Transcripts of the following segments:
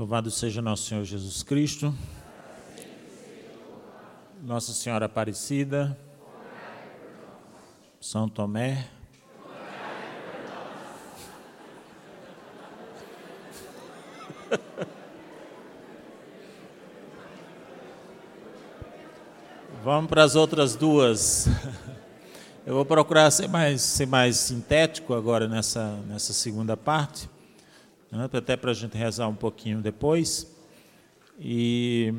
Louvado seja nosso Senhor Jesus Cristo. Nossa Senhora Aparecida. São Tomé. Vamos para as outras duas. Eu vou procurar ser mais, ser mais sintético agora nessa, nessa segunda parte, né, até para a gente rezar um pouquinho depois. E,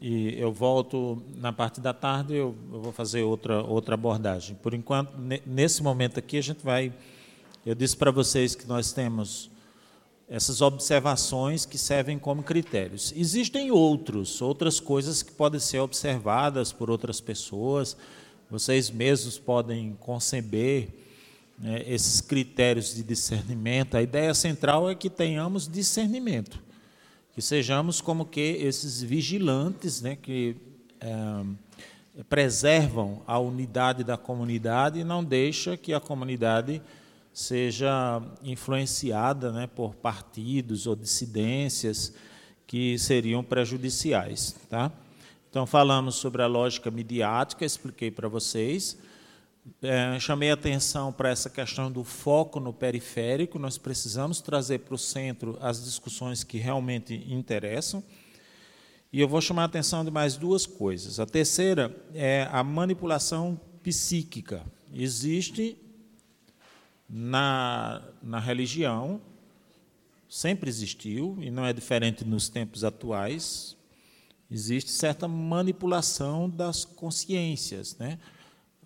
e eu volto na parte da tarde, eu, eu, vou fazer outra, outra abordagem. Por enquanto, nesse momento aqui, a gente vai. Eu disse para vocês que nós temos essas observações que servem como critérios. Existem outros, outras coisas que podem ser observadas por outras pessoas vocês mesmos podem conceber né, esses critérios de discernimento. A ideia central é que tenhamos discernimento, que sejamos como que esses vigilantes, né, que é, preservam a unidade da comunidade e não deixa que a comunidade seja influenciada né, por partidos ou dissidências que seriam prejudiciais, tá? Então, falamos sobre a lógica midiática, expliquei para vocês. É, chamei atenção para essa questão do foco no periférico. Nós precisamos trazer para o centro as discussões que realmente interessam. E eu vou chamar a atenção de mais duas coisas. A terceira é a manipulação psíquica. Existe na, na religião, sempre existiu, e não é diferente nos tempos atuais, existe certa manipulação das consciências, né?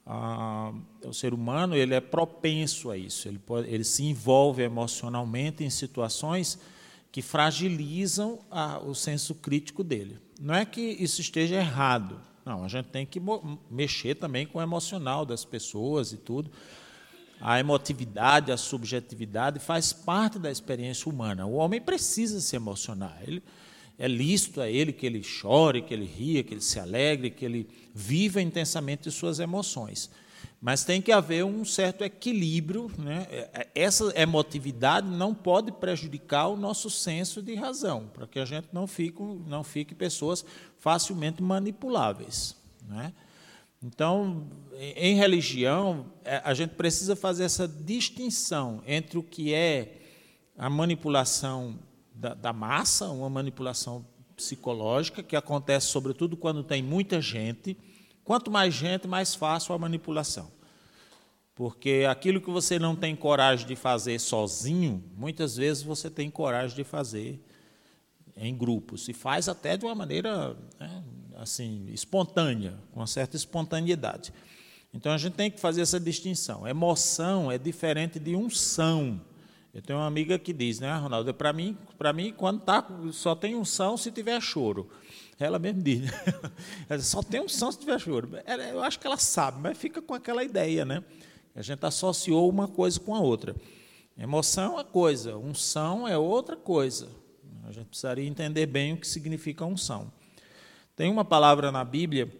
Ah, o ser humano ele é propenso a isso, ele, pode, ele se envolve emocionalmente em situações que fragilizam a, o senso crítico dele. Não é que isso esteja errado, não, a gente tem que mexer também com o emocional das pessoas e tudo. A emotividade, a subjetividade faz parte da experiência humana. O homem precisa se emocionar. Ele, é lícito a ele que ele chore, que ele ria, que ele se alegre, que ele viva intensamente suas emoções. Mas tem que haver um certo equilíbrio. Né? Essa emotividade não pode prejudicar o nosso senso de razão, para que a gente não fique, não fique pessoas facilmente manipuláveis. Né? Então, em religião, é, a gente precisa fazer essa distinção entre o que é a manipulação da, da massa, uma manipulação psicológica que acontece sobretudo quando tem muita gente. Quanto mais gente, mais fácil a manipulação. Porque aquilo que você não tem coragem de fazer sozinho, muitas vezes você tem coragem de fazer em grupos. E faz até de uma maneira né, assim espontânea, com uma certa espontaneidade. Então a gente tem que fazer essa distinção. Emoção é diferente de unção. Eu tenho uma amiga que diz, né, Ronaldo, para mim, para mim quando tá só tem unção se tiver choro. Ela mesmo diz, ela diz, só tem unção se tiver choro. Eu acho que ela sabe, mas fica com aquela ideia, né? A gente associou uma coisa com a outra. Emoção é coisa, unção é outra coisa. A gente precisaria entender bem o que significa unção. Tem uma palavra na Bíblia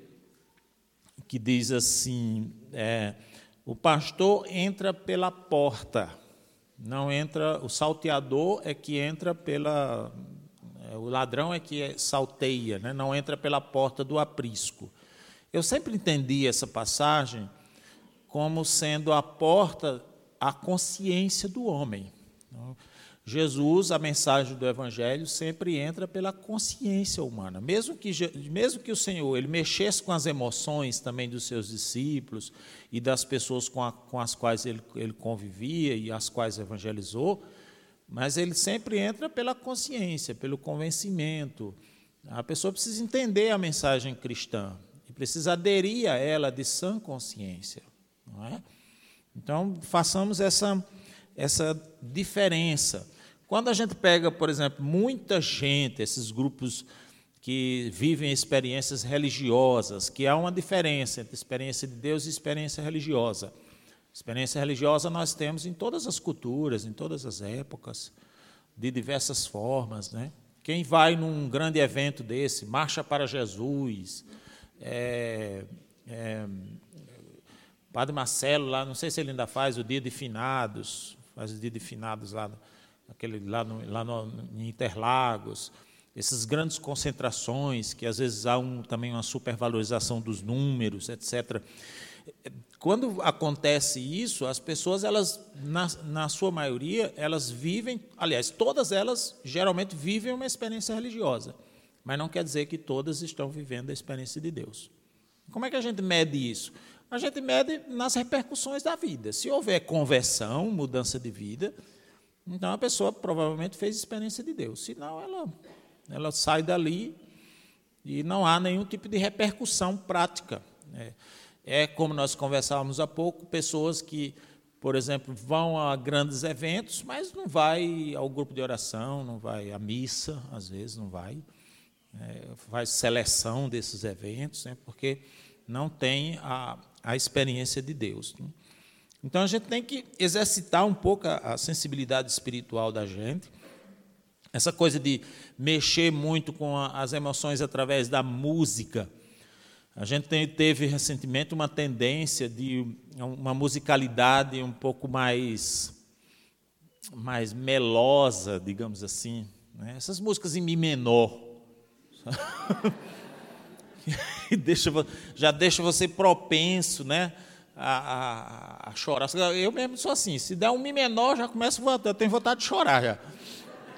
que diz assim: é, o pastor entra pela porta não entra, o salteador é que entra pela, é, o ladrão é que salteia, né? não entra pela porta do aprisco. Eu sempre entendi essa passagem como sendo a porta à consciência do homem. Jesus, a mensagem do Evangelho, sempre entra pela consciência humana. Mesmo que, mesmo que o Senhor ele mexesse com as emoções também dos seus discípulos e das pessoas com, a, com as quais ele, ele convivia e as quais evangelizou, mas ele sempre entra pela consciência, pelo convencimento. A pessoa precisa entender a mensagem cristã e precisa aderir a ela de sã consciência. Não é? Então, façamos essa, essa diferença. Quando a gente pega, por exemplo, muita gente, esses grupos que vivem experiências religiosas, que há uma diferença entre experiência de Deus e experiência religiosa. Experiência religiosa nós temos em todas as culturas, em todas as épocas, de diversas formas. Né? Quem vai num grande evento desse, Marcha para Jesus, é, é, Padre Marcelo, lá, não sei se ele ainda faz o dia de finados, faz o dia de finados lá aquele lá, no, lá no, em Interlagos, essas grandes concentrações, que às vezes há um, também uma supervalorização dos números, etc. Quando acontece isso, as pessoas, elas, na, na sua maioria, elas vivem, aliás, todas elas geralmente vivem uma experiência religiosa, mas não quer dizer que todas estão vivendo a experiência de Deus. Como é que a gente mede isso? A gente mede nas repercussões da vida. Se houver conversão, mudança de vida, então a pessoa provavelmente fez experiência de Deus. Senão ela, ela sai dali e não há nenhum tipo de repercussão prática. É, é como nós conversávamos há pouco, pessoas que, por exemplo, vão a grandes eventos, mas não vai ao grupo de oração, não vai à missa, às vezes não vai, é, faz seleção desses eventos, né, porque não tem a, a experiência de Deus. Né? Então a gente tem que exercitar um pouco a, a sensibilidade espiritual da gente. Essa coisa de mexer muito com a, as emoções através da música. A gente tem, teve recentemente uma tendência de uma musicalidade um pouco mais, mais melosa, digamos assim. Né? Essas músicas em Mi menor. já deixa você propenso né, a, a, a, chorar. Eu mesmo sou assim, se der um Mi menor, já começo, eu tenho vontade de chorar já.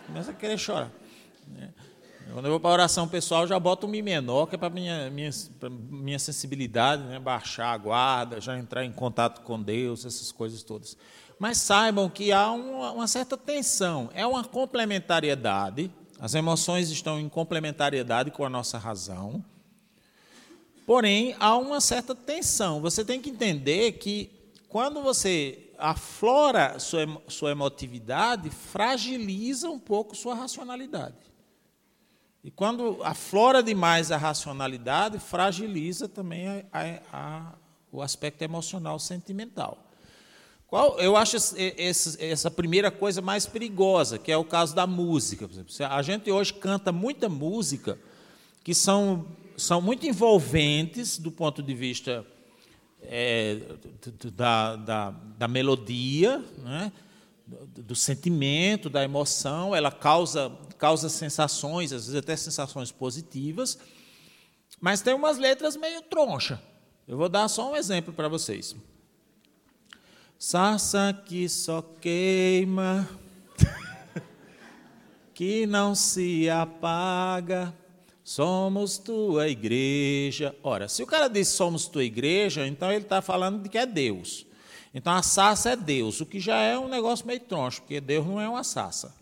Começa a querer chorar. Né. Quando eu vou para a oração pessoal, já boto um Mi menor, que é para minha, minha, minha sensibilidade, né, baixar a guarda, já entrar em contato com Deus, essas coisas todas. Mas saibam que há uma, uma certa tensão, é uma complementariedade, as emoções estão em complementariedade com a nossa razão. Porém, há uma certa tensão. Você tem que entender que quando você aflora sua, sua emotividade, fragiliza um pouco sua racionalidade. E quando aflora demais a racionalidade, fragiliza também a, a, a, o aspecto emocional sentimental. Qual, eu acho essa primeira coisa mais perigosa, que é o caso da música. A gente hoje canta muita música que são são muito envolventes do ponto de vista é, da, da, da, melodia, né? do, do, sentimento, da emoção, ela causa, causa sensações, às vezes até sensações positivas, mas tem umas letras meio troncha. Eu vou dar só um exemplo para vocês. Sarça que só queima, que não se apaga Somos tua igreja. Ora, se o cara diz somos tua igreja, então ele está falando de que é Deus. Então a sassa é Deus, o que já é um negócio meio troncho, porque Deus não é uma sassa.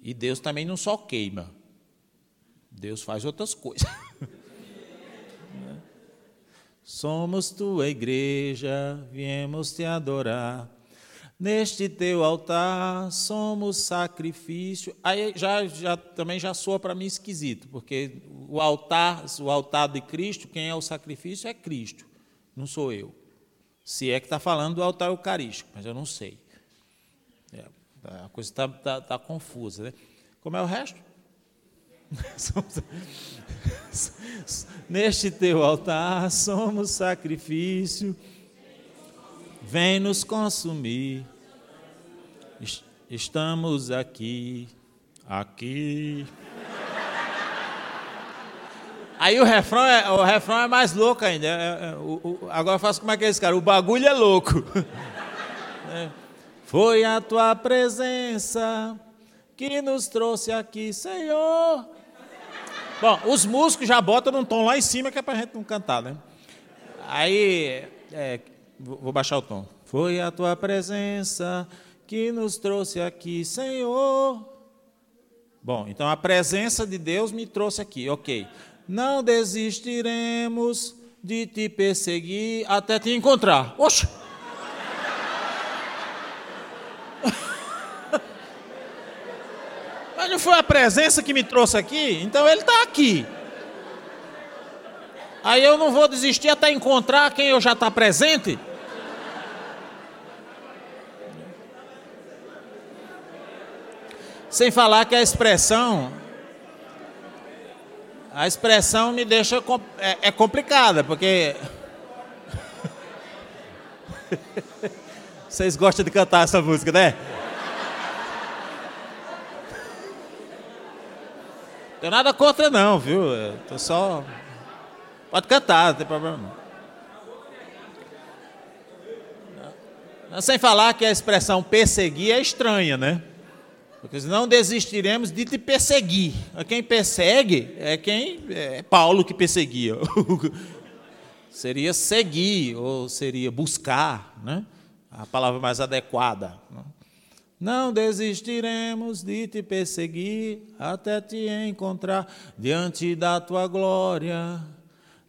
E Deus também não só queima. Deus faz outras coisas. Somos tua igreja, viemos te adorar. Neste teu altar somos sacrifício. Aí já, já também já soa para mim esquisito, porque o altar, o altar de Cristo, quem é o sacrifício é Cristo, não sou eu. Se é que está falando do altar eucarístico, mas eu não sei. É, a coisa está tá, tá confusa. Né? Como é o resto? Neste teu altar somos sacrifício vem nos consumir. Estamos aqui, aqui. Aí o refrão é, o refrão é mais louco ainda. É, é, o, o, agora eu faço como é que é esse cara? O bagulho é louco. É. Foi a tua presença que nos trouxe aqui, Senhor. Bom, os músicos já botam num tom lá em cima que é para a gente não cantar, né? Aí, é, Vou baixar o tom. Foi a tua presença que nos trouxe aqui, Senhor. Bom, então a presença de Deus me trouxe aqui, ok. Não desistiremos de te perseguir até te encontrar. Oxe! Mas não foi a presença que me trouxe aqui? Então ele está aqui. Aí eu não vou desistir até encontrar quem eu já está presente? Sem falar que a expressão. A expressão me deixa. É, é complicada, porque. Vocês gostam de cantar essa música, né? Não tenho nada contra, não, viu? Eu tô só. Pode cantar, não tem problema não. Sem falar que a expressão perseguir é estranha, né? Porque não desistiremos de te perseguir. Quem persegue é quem é Paulo que perseguia. seria seguir ou seria buscar, né? A palavra mais adequada. Né? Não desistiremos de te perseguir até te encontrar diante da tua glória.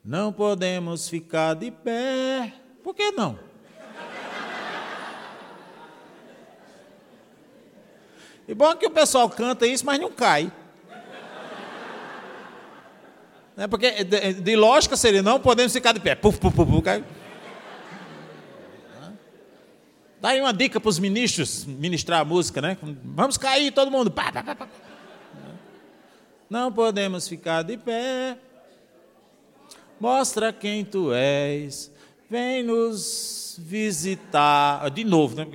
Não podemos ficar de pé. Por que não? E bom que o pessoal canta isso, mas não cai. É porque de, de, lógica seria não podemos ficar de pé. Puf, puf, puf, puf, cai. Dá aí uma dica para os ministros ministrar a música, né? Vamos cair todo mundo. Pá, pá, pá, Não podemos ficar de pé. Mostra quem tu és. Vem nos visitar. De novo, né?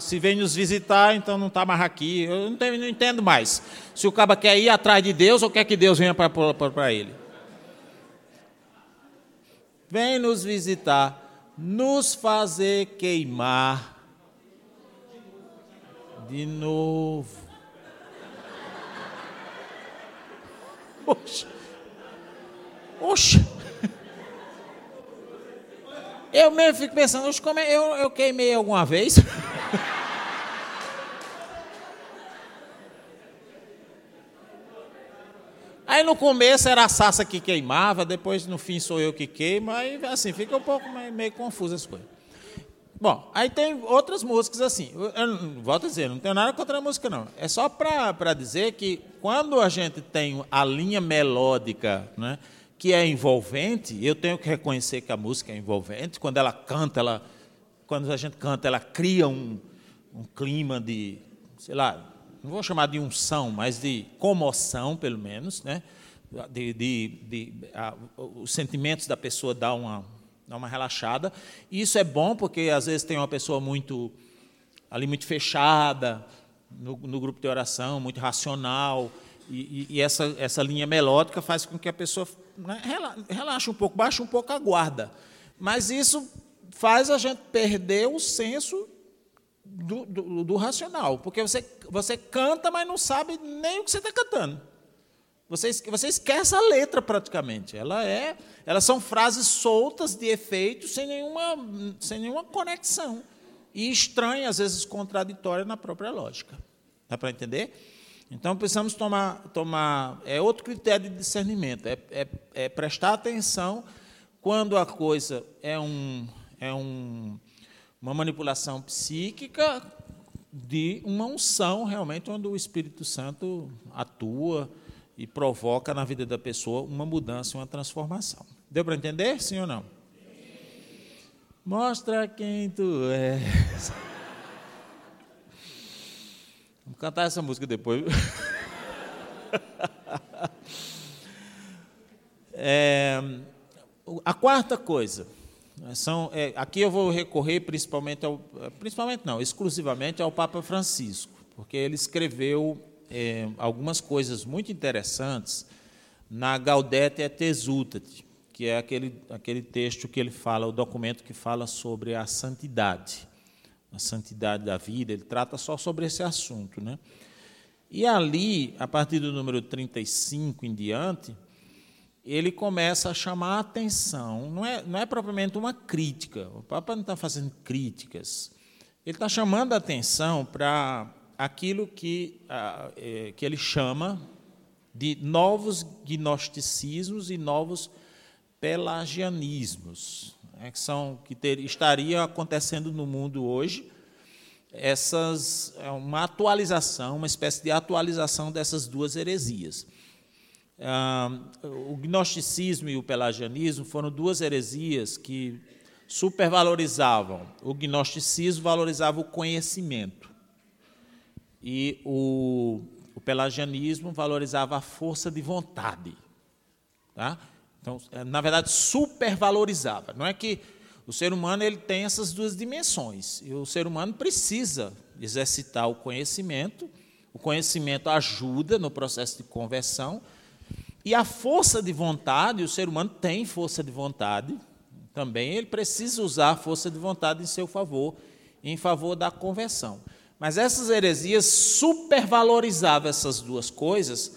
se vem nos visitar, então não está mais aqui. Eu não, tenho, não, entendo mais. Se o caba quer ir atrás de Deus ou quer que Deus venha para ele. Vem nos visitar nos fazer queimar de novo. Oxa. Oxa. Eu mesmo fico pensando, como é, eu, eu queimei alguma vez? Aí no começo era a Sassa que queimava, depois no fim sou eu que queimo, aí assim, fica um pouco meio, meio confuso as coisas. Bom, aí tem outras músicas assim. Eu, eu, volto a dizer, não tenho nada contra a música, não. É só para dizer que quando a gente tem a linha melódica, né, que é envolvente, eu tenho que reconhecer que a música é envolvente. Quando ela canta, ela, quando a gente canta, ela cria um, um clima de, sei lá, não vou chamar de unção, mas de comoção, pelo menos, né? de, de, de a, os sentimentos da pessoa dão uma, dá uma relaxada. E isso é bom porque às vezes tem uma pessoa muito ali muito fechada no, no grupo de oração, muito racional, e, e, essa, essa linha melódica faz com que a pessoa né, relaxe um pouco, baixe um pouco a guarda. Mas isso faz a gente perder o senso do, do, do, racional, porque você, você canta, mas não sabe nem o que você está cantando. Você, você esquece a letra praticamente. Ela é, elas são frases soltas de efeito, sem nenhuma, sem nenhuma conexão. E estranha, às vezes contraditória na própria lógica. Dá para entender? Então precisamos tomar, tomar. É outro critério de discernimento, é, é, é prestar atenção quando a coisa é um, é um uma manipulação psíquica de uma unção realmente onde o Espírito Santo atua e provoca na vida da pessoa uma mudança, uma transformação. Deu para entender, sim ou não? Mostra quem tu és. Cantar essa música depois. É, a quarta coisa são, é, aqui eu vou recorrer principalmente ao, principalmente não, exclusivamente ao Papa Francisco, porque ele escreveu é, algumas coisas muito interessantes na Gaudete et Exultate, que é aquele, aquele texto que ele fala, o documento que fala sobre a santidade, a santidade da vida, ele trata só sobre esse assunto. Né? E ali, a partir do número 35 em diante, ele começa a chamar a atenção. Não é, não é propriamente uma crítica. O Papa não está fazendo críticas. Ele está chamando a atenção para aquilo que, é, que ele chama de novos gnosticismos e novos pelagianismos, né, que são que ter, acontecendo no mundo hoje essas é uma atualização, uma espécie de atualização dessas duas heresias. Ah, o gnosticismo e o pelagianismo foram duas heresias que supervalorizavam. O gnosticismo valorizava o conhecimento e o, o pelagianismo valorizava a força de vontade. Tá? Então, é, na verdade, supervalorizava. Não é que o ser humano ele tem essas duas dimensões. E o ser humano precisa exercitar o conhecimento O conhecimento ajuda no processo de conversão. E a força de vontade, o ser humano tem força de vontade, também ele precisa usar a força de vontade em seu favor, em favor da conversão. Mas essas heresias supervalorizavam essas duas coisas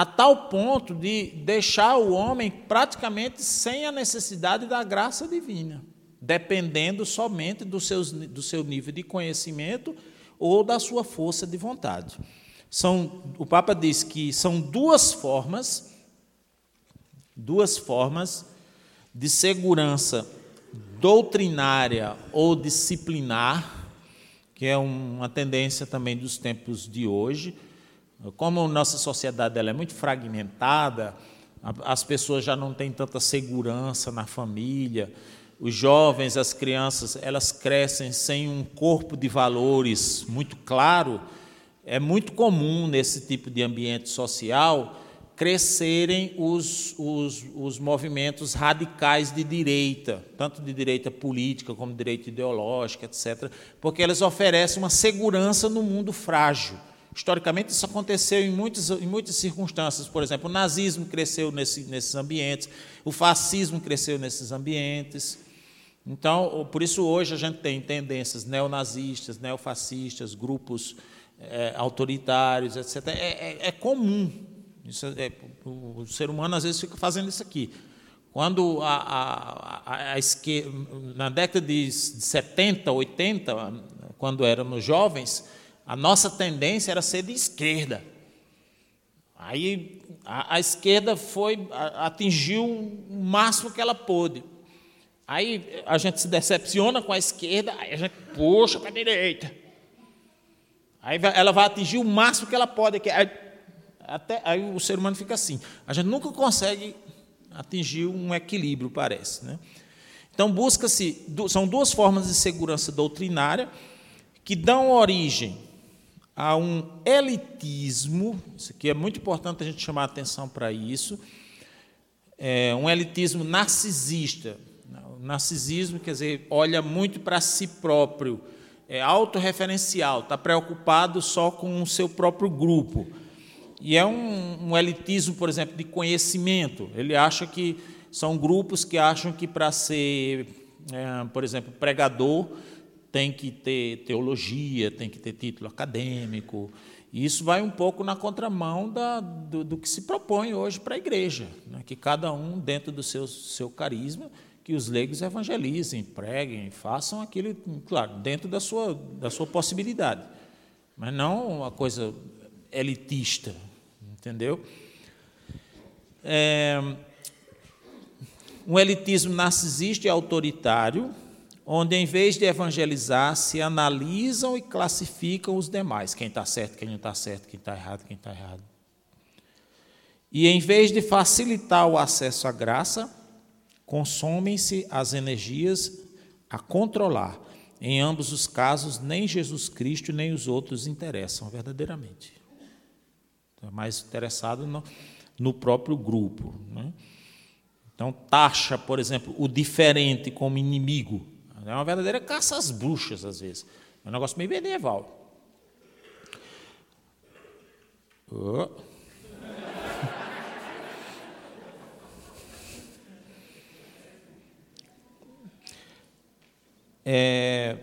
a tal ponto de deixar o homem praticamente sem a necessidade da graça divina, dependendo somente do, seus, do seu nível de conhecimento ou da sua força de vontade. São, o Papa diz que são duas formas, duas formas de segurança doutrinária ou disciplinar, que é uma tendência também dos tempos de hoje. Como nossa sociedade ela é muito fragmentada, as pessoas já não têm tanta segurança na família, os jovens, as crianças, elas crescem sem um corpo de valores muito claro. É muito comum nesse tipo de ambiente social crescerem os, os, os movimentos radicais de direita, tanto de direita política como de direita ideológica, etc., porque elas oferecem uma segurança no mundo frágil. Historicamente, isso aconteceu em muitas, em muitas circunstâncias. Por exemplo, o nazismo cresceu nesse, nesses ambientes, o fascismo cresceu nesses ambientes. Então, por isso, hoje a gente tem tendências neonazistas, neofascistas, grupos é, autoritários, etc. É, é, é comum é, é, o, ser humano às vezes fica fazendo isso aqui. Quando a, a, a, a esquerda, na década de 70, 80, quando éramos jovens, a nossa tendência era ser de esquerda. Aí a, a esquerda foi atingiu o máximo que ela pôde. Aí a gente se decepciona com a esquerda, aí a gente puxa para a direita. Aí ela vai atingir o máximo que ela pode. Que, aí, até aí o ser humano fica assim. A gente nunca consegue atingir um equilíbrio, parece. Né? Então, busca-se, são duas formas de segurança doutrinária que dão origem a um elitismo, isso aqui é muito importante a gente chamar a atenção para isso, é um elitismo narcisista. O narcisismo, quer dizer, olha muito para si próprio, é autorreferencial, está preocupado só com o seu próprio grupo. E é um, um elitismo, por exemplo, de conhecimento. Ele acha que são grupos que acham que para ser, é, por exemplo, pregador, tem que ter teologia, tem que ter título acadêmico. E isso vai um pouco na contramão da, do, do, que se propõe hoje para a igreja, né? que cada um, dentro do seu, seu carisma, que os leigos evangelizem, preguem, façam aquilo, claro, dentro da sua, da sua possibilidade, mas não uma coisa elitista, entendeu? É, um elitismo narcisista e autoritário, onde em vez de evangelizar, se analisam e classificam os demais, quem está certo, quem não está certo, quem está errado, quem está errado. E em vez de facilitar o acesso à graça, consomem-se as energias a controlar. Em ambos os casos, nem Jesus Cristo nem os outros interessam verdadeiramente. É mais interessado no, no próprio grupo. Né? Então, taxa, por exemplo, o diferente como inimigo. É uma verdadeira caça às bruxas, às vezes. É um negócio meio medieval. Oh. É,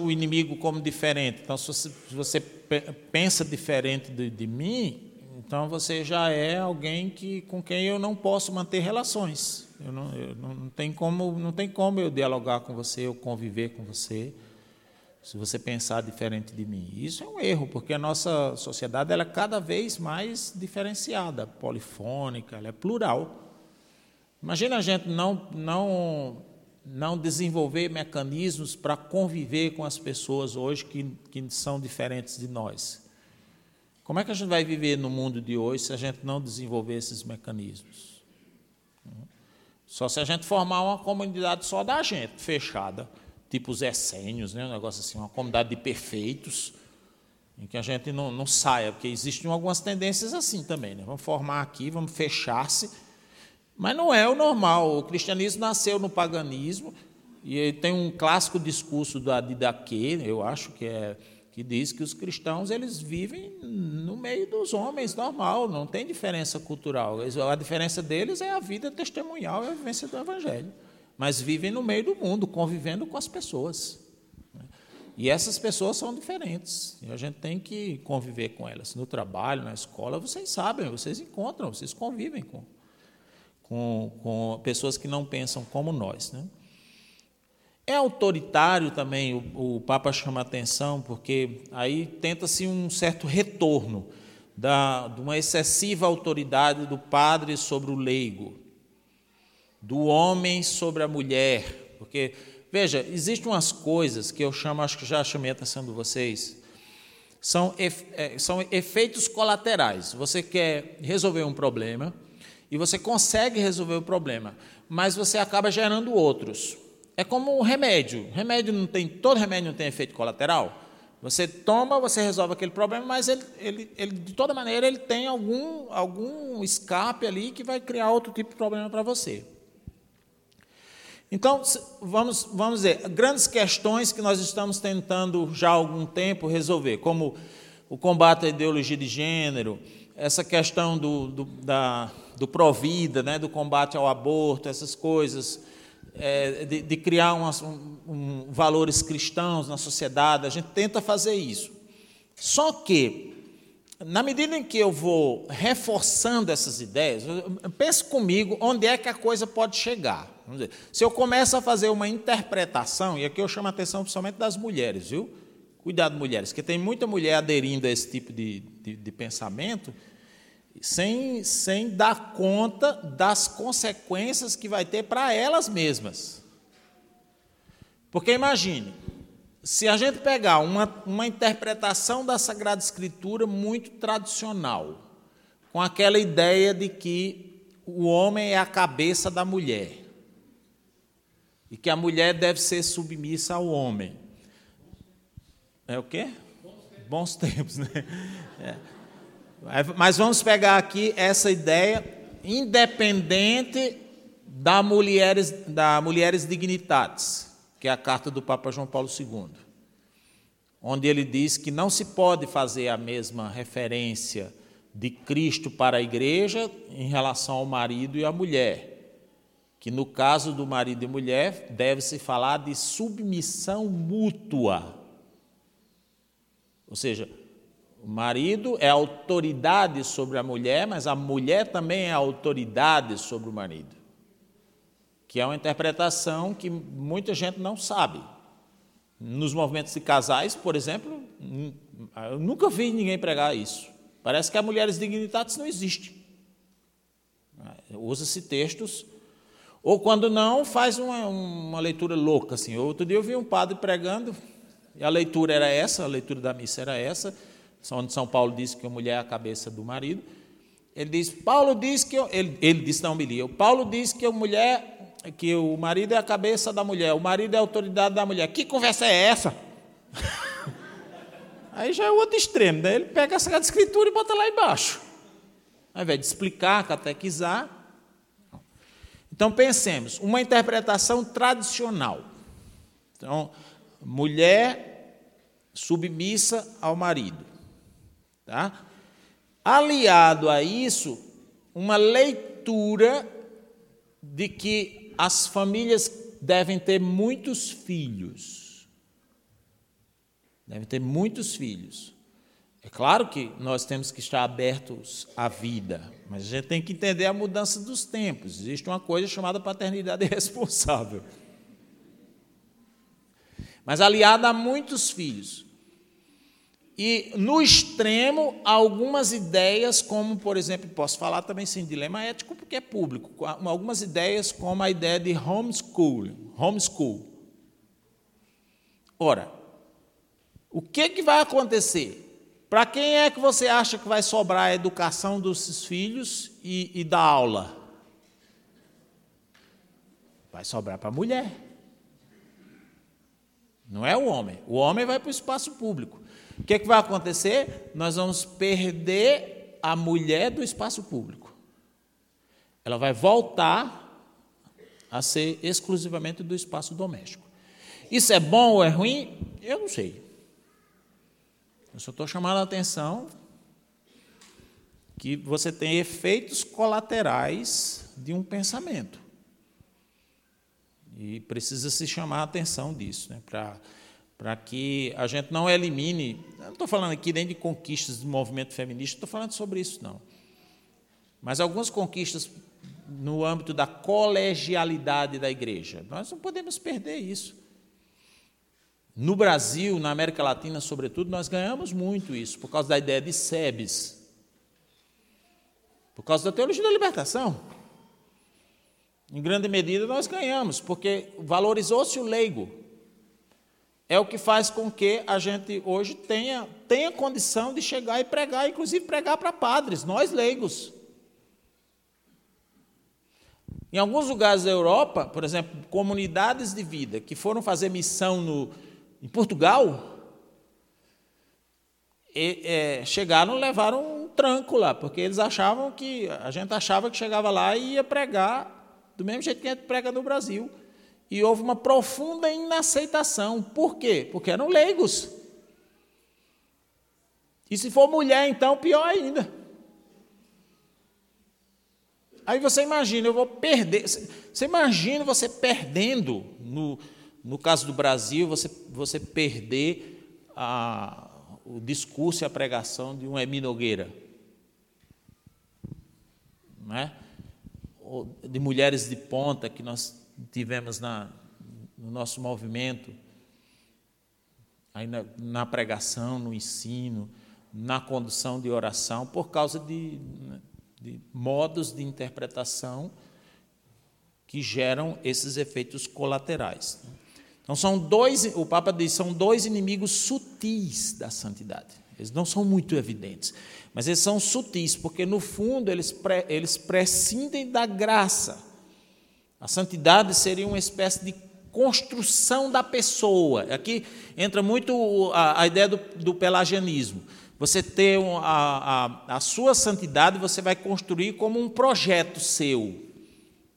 o inimigo como diferente. Então, se você, se você pensa diferente de, de, mim, então você já é alguém que, com quem eu não posso manter relações. Eu não, eu não, tem como, não tem como eu dialogar com você, eu conviver com você, se você pensar diferente de mim. Isso é um erro, porque a nossa sociedade ela é cada vez mais diferenciada, polifônica, ela é plural. Imagina a gente não, não não desenvolver mecanismos para conviver com as pessoas hoje que, que são diferentes de nós. Como é que a gente vai viver no mundo de hoje se a gente não desenvolver esses mecanismos? Só se a gente formar uma comunidade só da gente, fechada, tipo os essênios, né? um negócio assim, uma comunidade de perfeitos, em que a gente não, não saia, porque existem algumas tendências assim também. Né? Vamos formar aqui, vamos fechar-se mas não é o normal. O cristianismo nasceu no paganismo, e tem um clássico discurso da Didaquê, eu acho que é que diz que os cristãos eles vivem no meio dos homens normal, não tem diferença cultural. A diferença deles é a vida testemunhal e a vivência do evangelho. Mas vivem no meio do mundo, convivendo com as pessoas. E essas pessoas são diferentes. E a gente tem que conviver com elas. No trabalho, na escola, vocês sabem, vocês encontram, vocês convivem com, com, com pessoas que não pensam como nós. Né? É autoritário também, o, o Papa chama atenção, porque aí tenta-se um certo retorno da, de uma excessiva autoridade do padre sobre o leigo, do homem sobre a mulher, porque Veja, existem umas coisas que eu chamo, acho que já chamei a atenção de vocês, são, é, são efeitos colaterais. Você quer resolver um problema e você consegue resolver o problema, mas você acaba gerando outros. É como um remédio. Remédio não tem, todo remédio não tem efeito colateral. Você toma, você resolve aquele problema, mas ele, ele, ele, de toda maneira ele tem algum, algum escape ali que vai criar outro tipo de problema para você. Então, vamos, vamos ver, grandes questões que nós estamos tentando já há algum tempo resolver, como o combate à ideologia de gênero, essa questão do, do, da, do Provida, né, do combate ao aborto, essas coisas, é, de, de, criar umas, um, um, valores cristãos na sociedade, a gente tenta fazer isso. Só que, na medida em que eu vou reforçando essas ideias, pense comigo onde é que a coisa pode chegar. Dizer, se eu começo a fazer uma interpretação, e aqui eu chamo a atenção principalmente das mulheres, viu? Cuidado, mulheres, porque tem muita mulher aderindo a esse tipo de, de, de pensamento sem, sem dar conta das consequências que vai ter para elas mesmas. Porque imagine, se a gente pegar uma, uma interpretação da Sagrada Escritura muito tradicional, com aquela ideia de que o homem é a cabeça da mulher, e que a mulher deve ser submissa ao homem. É o quê? Bons tempos, né? É. Mas vamos pegar aqui essa ideia, independente da Mulheres, da Mulheres Dignitates, que é a carta do Papa João Paulo II, onde ele diz que não se pode fazer a mesma referência de Cristo para a igreja em relação ao marido e à mulher que no caso do marido e mulher deve-se falar de submissão mútua. Ou seja, o marido é autoridade sobre a mulher, mas a mulher também é autoridade sobre o marido. Que é uma interpretação que muita gente não sabe. Nos movimentos de casais, por exemplo, eu nunca vi ninguém pregar isso. Parece que as mulheres dignitadas não existem. Usa-se textos ou quando não, faz uma, uma leitura louca. Assim. Outro dia eu vi um padre pregando, e a leitura era essa, a leitura da missa era essa, onde São Paulo diz que a mulher é a cabeça do marido. Ele diz, Paulo diz que ele, ele disse na homilia, Paulo diz que a mulher, que o marido é a cabeça da mulher, o marido é a autoridade da mulher. Que conversa é essa? Aí já é o outro extremo, daí ele pega a Sagrada Escritura e bota lá embaixo. Ao invés de explicar, catequizar, então pensemos, uma interpretação tradicional. Então, mulher submissa ao marido, tá? Aliado a isso, uma leitura de que as famílias devem ter muitos filhos. Devem ter muitos filhos. É claro que nós temos que estar abertos à vida, mas a gente tem que entender a mudança dos tempos. Existe uma coisa chamada paternidade responsável. Mas aliada a muitos filhos. E no extremo, algumas ideias, como, por exemplo, posso falar também sem dilema ético, porque é público, algumas ideias como a ideia de homeschool. homeschool. Ora, o que, que vai acontecer? Para quem é que você acha que vai sobrar a educação dos filhos e, e da aula? Vai sobrar para a mulher. Não é o homem. O homem vai para o espaço público. O que, é que vai acontecer? Nós vamos perder a mulher do espaço público. Ela vai voltar a ser exclusivamente do espaço doméstico. Isso é bom ou é ruim? Eu não sei. Eu só estou chamando a atenção que você tem efeitos colaterais de um pensamento. E precisa se chamar a atenção disso, né, para que a gente não elimine. Não estou falando aqui nem de conquistas do movimento feminista, estou falando sobre isso, não. Mas algumas conquistas no âmbito da colegialidade da igreja. Nós não podemos perder isso. No Brasil, na América Latina, sobretudo, nós ganhamos muito isso, por causa da ideia de SEBS, por causa da teologia da libertação. Em grande medida, nós ganhamos, porque valorizou-se o leigo. É o que faz com que a gente hoje tenha, tenha condição de chegar e pregar, inclusive pregar para padres, nós leigos. Em alguns lugares da Europa, por exemplo, comunidades de vida que foram fazer missão no, em Portugal, e, é, chegaram levaram um tranco lá, porque eles achavam que, a gente achava que chegava lá e ia pregar do mesmo jeito que a gente prega no Brasil. E houve uma profunda inaceitação. Por quê? Porque eram leigos. E se for mulher, então, pior ainda. Aí você imagina, eu vou perder. Você imagina você perdendo no, no caso do Brasil, você, você perder a, o discurso e a pregação de um Emi Nogueira. Não é? de mulheres de ponta que nós tivemos na, no nosso movimento, aí na, na, pregação, no ensino, na condução de oração, por causa de, de modos de interpretação que geram esses efeitos colaterais. Então são dois, o Papa diz, são dois inimigos sutis da santidade. Eles não são muito evidentes, mas eles são sutis, porque no fundo eles, pre, eles prescindem da graça. A santidade seria uma espécie de construção da pessoa. Aqui entra muito a, a ideia do, do, pelagianismo. Você ter a, a, a sua santidade, você vai construir como um projeto seu.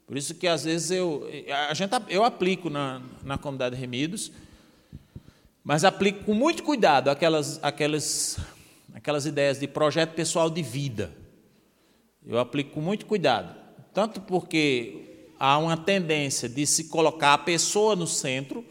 Por isso que às vezes eu, a gente, eu aplico na, na comunidade Remidos, mas aplico com muito cuidado aquelas, aquelas, aquelas ideias de projeto pessoal de vida. Eu aplico com muito cuidado. Tanto porque há uma tendência de se colocar a pessoa no centro,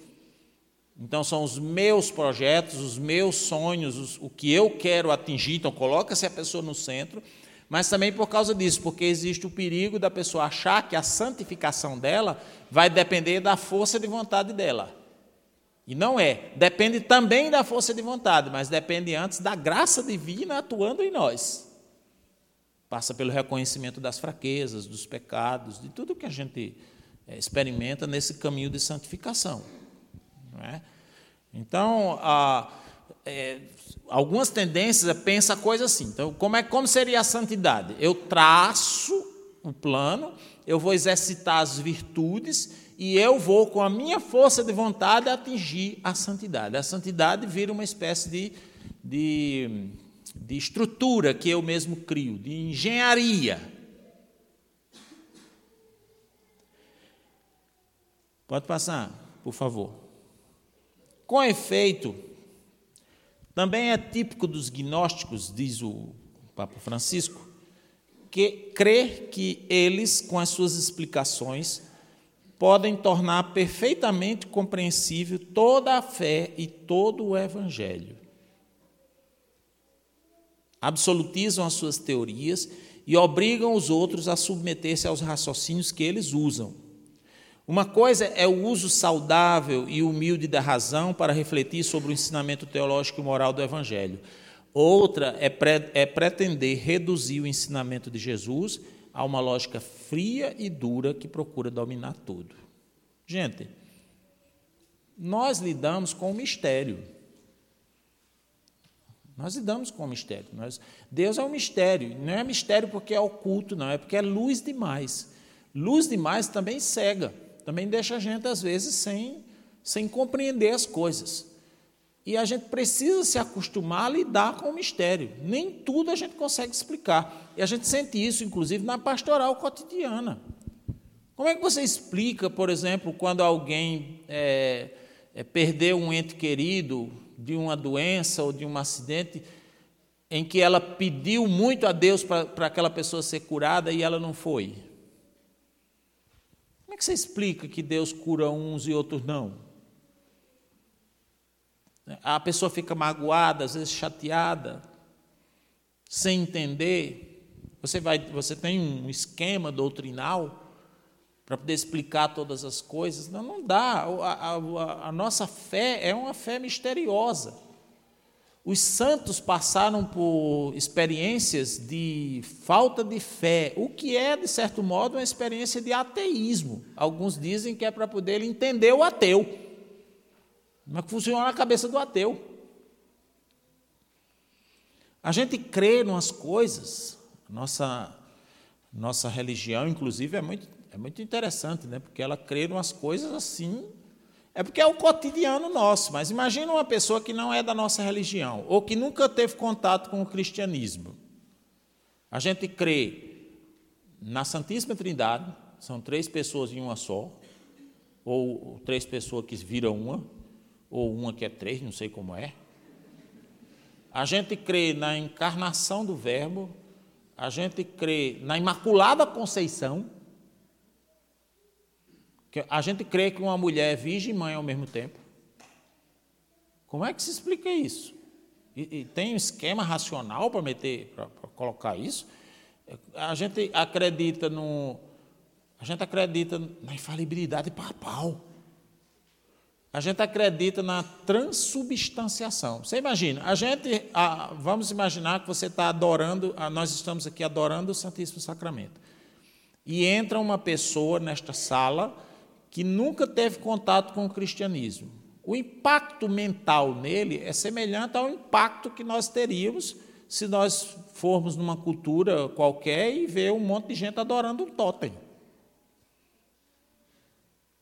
então são os meus projetos, os meus sonhos, os, o que eu quero atingir, então coloca-se a pessoa no centro mas também por causa disso, porque existe o perigo da pessoa achar que a santificação dela vai depender da força de vontade dela. E não é. Depende também da força de vontade, mas depende antes da graça divina atuando em nós. Passa pelo reconhecimento das fraquezas, dos pecados, de tudo que a gente eh, experimenta nesse caminho de santificação. É? Então, a é, algumas tendências pensa a coisa assim. Então, como é como seria a santidade? Eu traço o plano, eu vou exercitar as virtudes e eu vou com a minha força de vontade atingir a santidade. A santidade vira uma espécie de, de, de estrutura que eu mesmo crio, de engenharia. Pode passar, por favor. Com efeito, também é típico dos gnósticos, diz o Papa Francisco, que crer que eles, com as suas explicações, podem tornar perfeitamente compreensível toda a fé e todo o evangelho. Absolutizam as suas teorias e obrigam os outros a submeter-se aos raciocínios que eles usam uma coisa é o uso saudável e humilde da razão para refletir sobre o ensinamento teológico e moral do Evangelho. Outra é, pre é pretender reduzir o ensinamento de Jesus a uma lógica fria e dura que procura dominar tudo. Gente, nós lidamos com o mistério. Nós lidamos com o mistério. Nós, Deus é um mistério. Não é mistério porque é oculto, não. É porque é luz demais. Luz demais também cega também deixa a gente, às vezes, sem, sem compreender as coisas. E a gente precisa se acostumar a lidar com o mistério. Nem tudo a gente consegue explicar. E a gente sente isso, inclusive, na pastoral cotidiana. Como é que você explica, por exemplo, quando alguém é, é, perdeu um ente querido de uma doença ou de um acidente em que ela pediu muito a Deus para aquela pessoa ser curada e ela não foi? Como é que você explica que Deus cura uns e outros não? A pessoa fica magoada, às vezes chateada, sem entender. Você, vai, você tem um esquema doutrinal para poder explicar todas as coisas. Não, não dá. A, a, a nossa fé é uma fé misteriosa. Os santos passaram por experiências de falta de fé, o que é, de certo modo, uma experiência de ateísmo. Alguns dizem que é para poder entender o ateu. Que funciona a cabeça do ateu? A gente crê em umas coisas, nossa, nossa religião, inclusive, é muito é muito interessante, né? Porque ela crê em umas coisas assim. É porque é o cotidiano nosso, mas imagina uma pessoa que não é da nossa religião, ou que nunca teve contato com o cristianismo. A gente crê na Santíssima Trindade, são três pessoas em uma só, ou três pessoas que viram uma, ou uma que é três, não sei como é. A gente crê na encarnação do Verbo, a gente crê na Imaculada Conceição, a gente crê que uma mulher é virgem e mãe ao mesmo tempo. Como é que se explica isso? E, e tem um esquema racional para meter, para colocar isso? A gente acredita no, a gente acredita na infalibilidade papal. A gente acredita na transubstanciação. Você imagina, a gente, a, vamos imaginar que você está adorando, a, nós estamos aqui adorando o Santíssimo Sacramento. E entra uma pessoa nesta sala que nunca teve contato com o cristianismo. O impacto mental nele é semelhante ao impacto que nós teríamos se nós formos numa cultura qualquer e ver um monte de gente adorando um totem.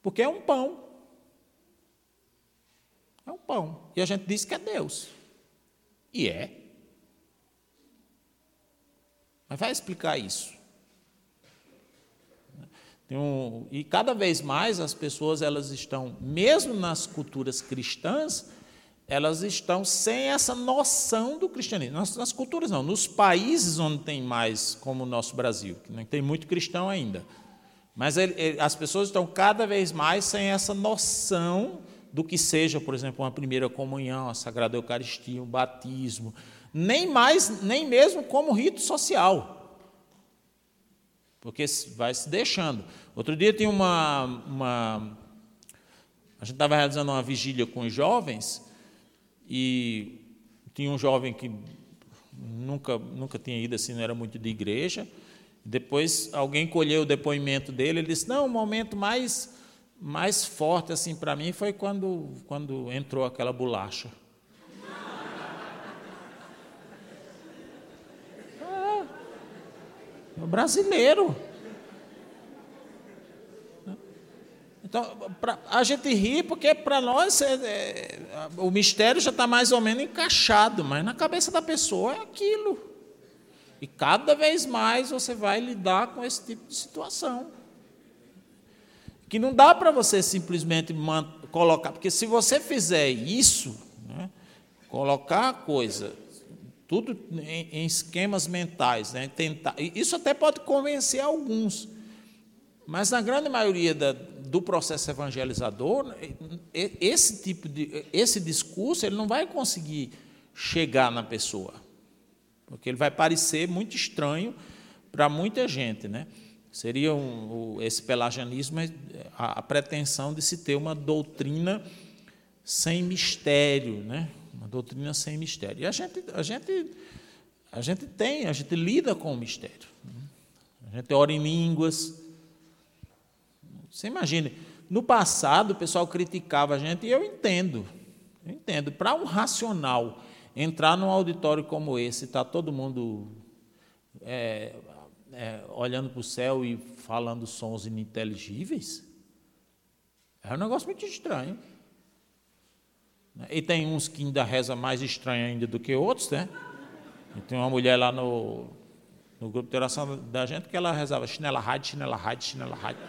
Porque é um pão. É um pão. E a gente diz que é Deus. E é. Mas vai explicar isso. Um, e cada vez mais as pessoas elas estão, mesmo nas culturas cristãs, elas estão sem essa noção do cristianismo. Nas, nas, culturas não, nos países onde tem mais, como o nosso Brasil, que tem muito cristão ainda. Mas ele, ele, as pessoas estão cada vez mais sem essa noção do que seja, por exemplo, uma primeira comunhão, a Sagrada Eucaristia, um batismo, nem mais, nem mesmo como rito social porque vai se deixando. Outro dia tinha uma. uma a gente estava realizando uma vigília com os jovens e tinha um jovem que nunca, nunca tinha ido assim, não era muito de igreja. Depois alguém colheu o depoimento dele, ele disse: Não, o momento mais, mais forte assim para mim foi quando, quando entrou aquela bolacha. Brasileiro. Então, pra, a gente ri porque para nós é, é, o mistério já está mais ou menos encaixado, mas na cabeça da pessoa é aquilo. E cada vez mais você vai lidar com esse tipo de situação. Que não dá para você simplesmente colocar, porque se você fizer isso, né, colocar a coisa tudo em, em esquemas mentais, né? Tentar, isso até pode convencer alguns, mas na grande maioria da, do processo evangelizador, esse tipo de esse discurso ele não vai conseguir chegar na pessoa, porque ele vai parecer muito estranho para muita gente, né? Seria um, esse pelagianismo a, a pretensão de se ter uma doutrina sem mistério, né? Uma doutrina sem mistério. E a gente, a gente, a gente tem, a gente lida com o mistério. A gente ora em línguas. Você imagine, no passado o pessoal criticava a gente, e eu entendo, eu entendo. Para um racional entrar num auditório como esse, está todo mundo é, é, olhando para o céu e falando sons ininteligíveis, é um negócio muito estranho. Né? E tem uns que ainda reza mais estranho ainda do que outros, né? E tem uma mulher lá no, no grupo de oração da gente que ela rezava chinela rádio, chinela rádio, chinela rádio.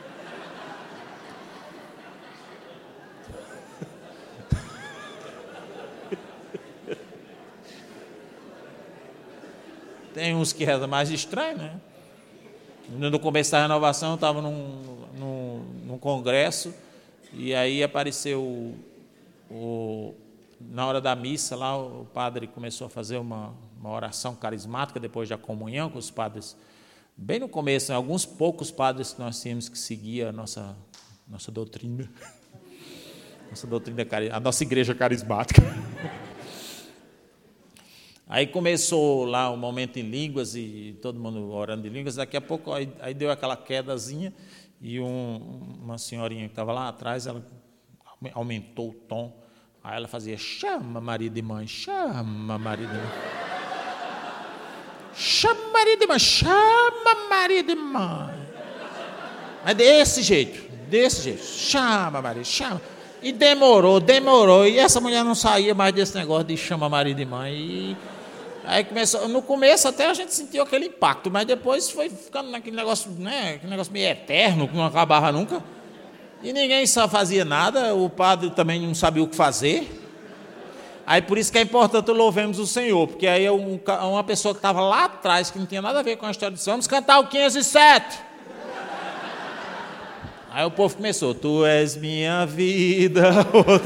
Tem uns que rezam mais estranho, né? No começo da renovação, eu estava num, num, num congresso e aí apareceu o, na hora da missa lá, o padre começou a fazer uma, uma oração carismática depois da comunhão com os padres. Bem no começo, alguns poucos padres que nós tínhamos que seguir a nossa, nossa doutrina. Nossa doutrina, a nossa igreja carismática. Aí começou lá o um momento em línguas e todo mundo orando em línguas. Daqui a pouco aí, aí deu aquela quedazinha e um, uma senhorinha que estava lá atrás, ela aumentou o tom. Aí ela fazia: chama Maria de mãe, chama Maria de mãe. Chama Maria de mãe, chama Maria de mãe. Mas desse jeito, desse jeito, chama Maria, chama. E demorou, demorou. E essa mulher não saía mais desse negócio de chama Maria de mãe. E Aí começou, no começo até a gente sentiu aquele impacto, mas depois foi ficando naquele negócio, né, aquele negócio meio eterno, que não acabava nunca. E ninguém só fazia nada, o padre também não sabia o que fazer. Aí por isso que é importante louvemos o Senhor, porque aí é um, uma pessoa que estava lá atrás, que não tinha nada a ver com a história de vamos cantar o 507. Aí o povo começou, tu és minha vida.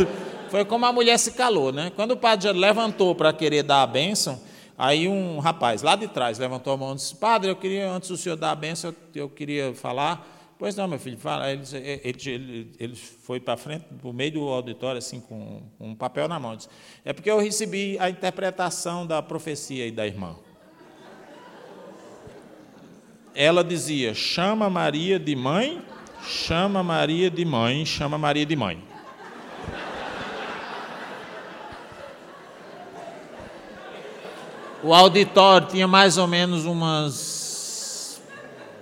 Foi como a mulher se calou, né? Quando o padre levantou para querer dar a bênção, Aí um rapaz lá de trás levantou a mão e disse: Padre, eu queria, antes do senhor dar a benção, eu, queria falar. Pois não, meu filho, fala. Ele, ele, ele, foi para frente, por meio do auditório, assim, com, com um papel na mão. Disse, é porque eu recebi a interpretação da profecia aí da irmã. Ela dizia: chama Maria de mãe, chama Maria de mãe, chama Maria de mãe. O auditório tinha mais ou menos umas.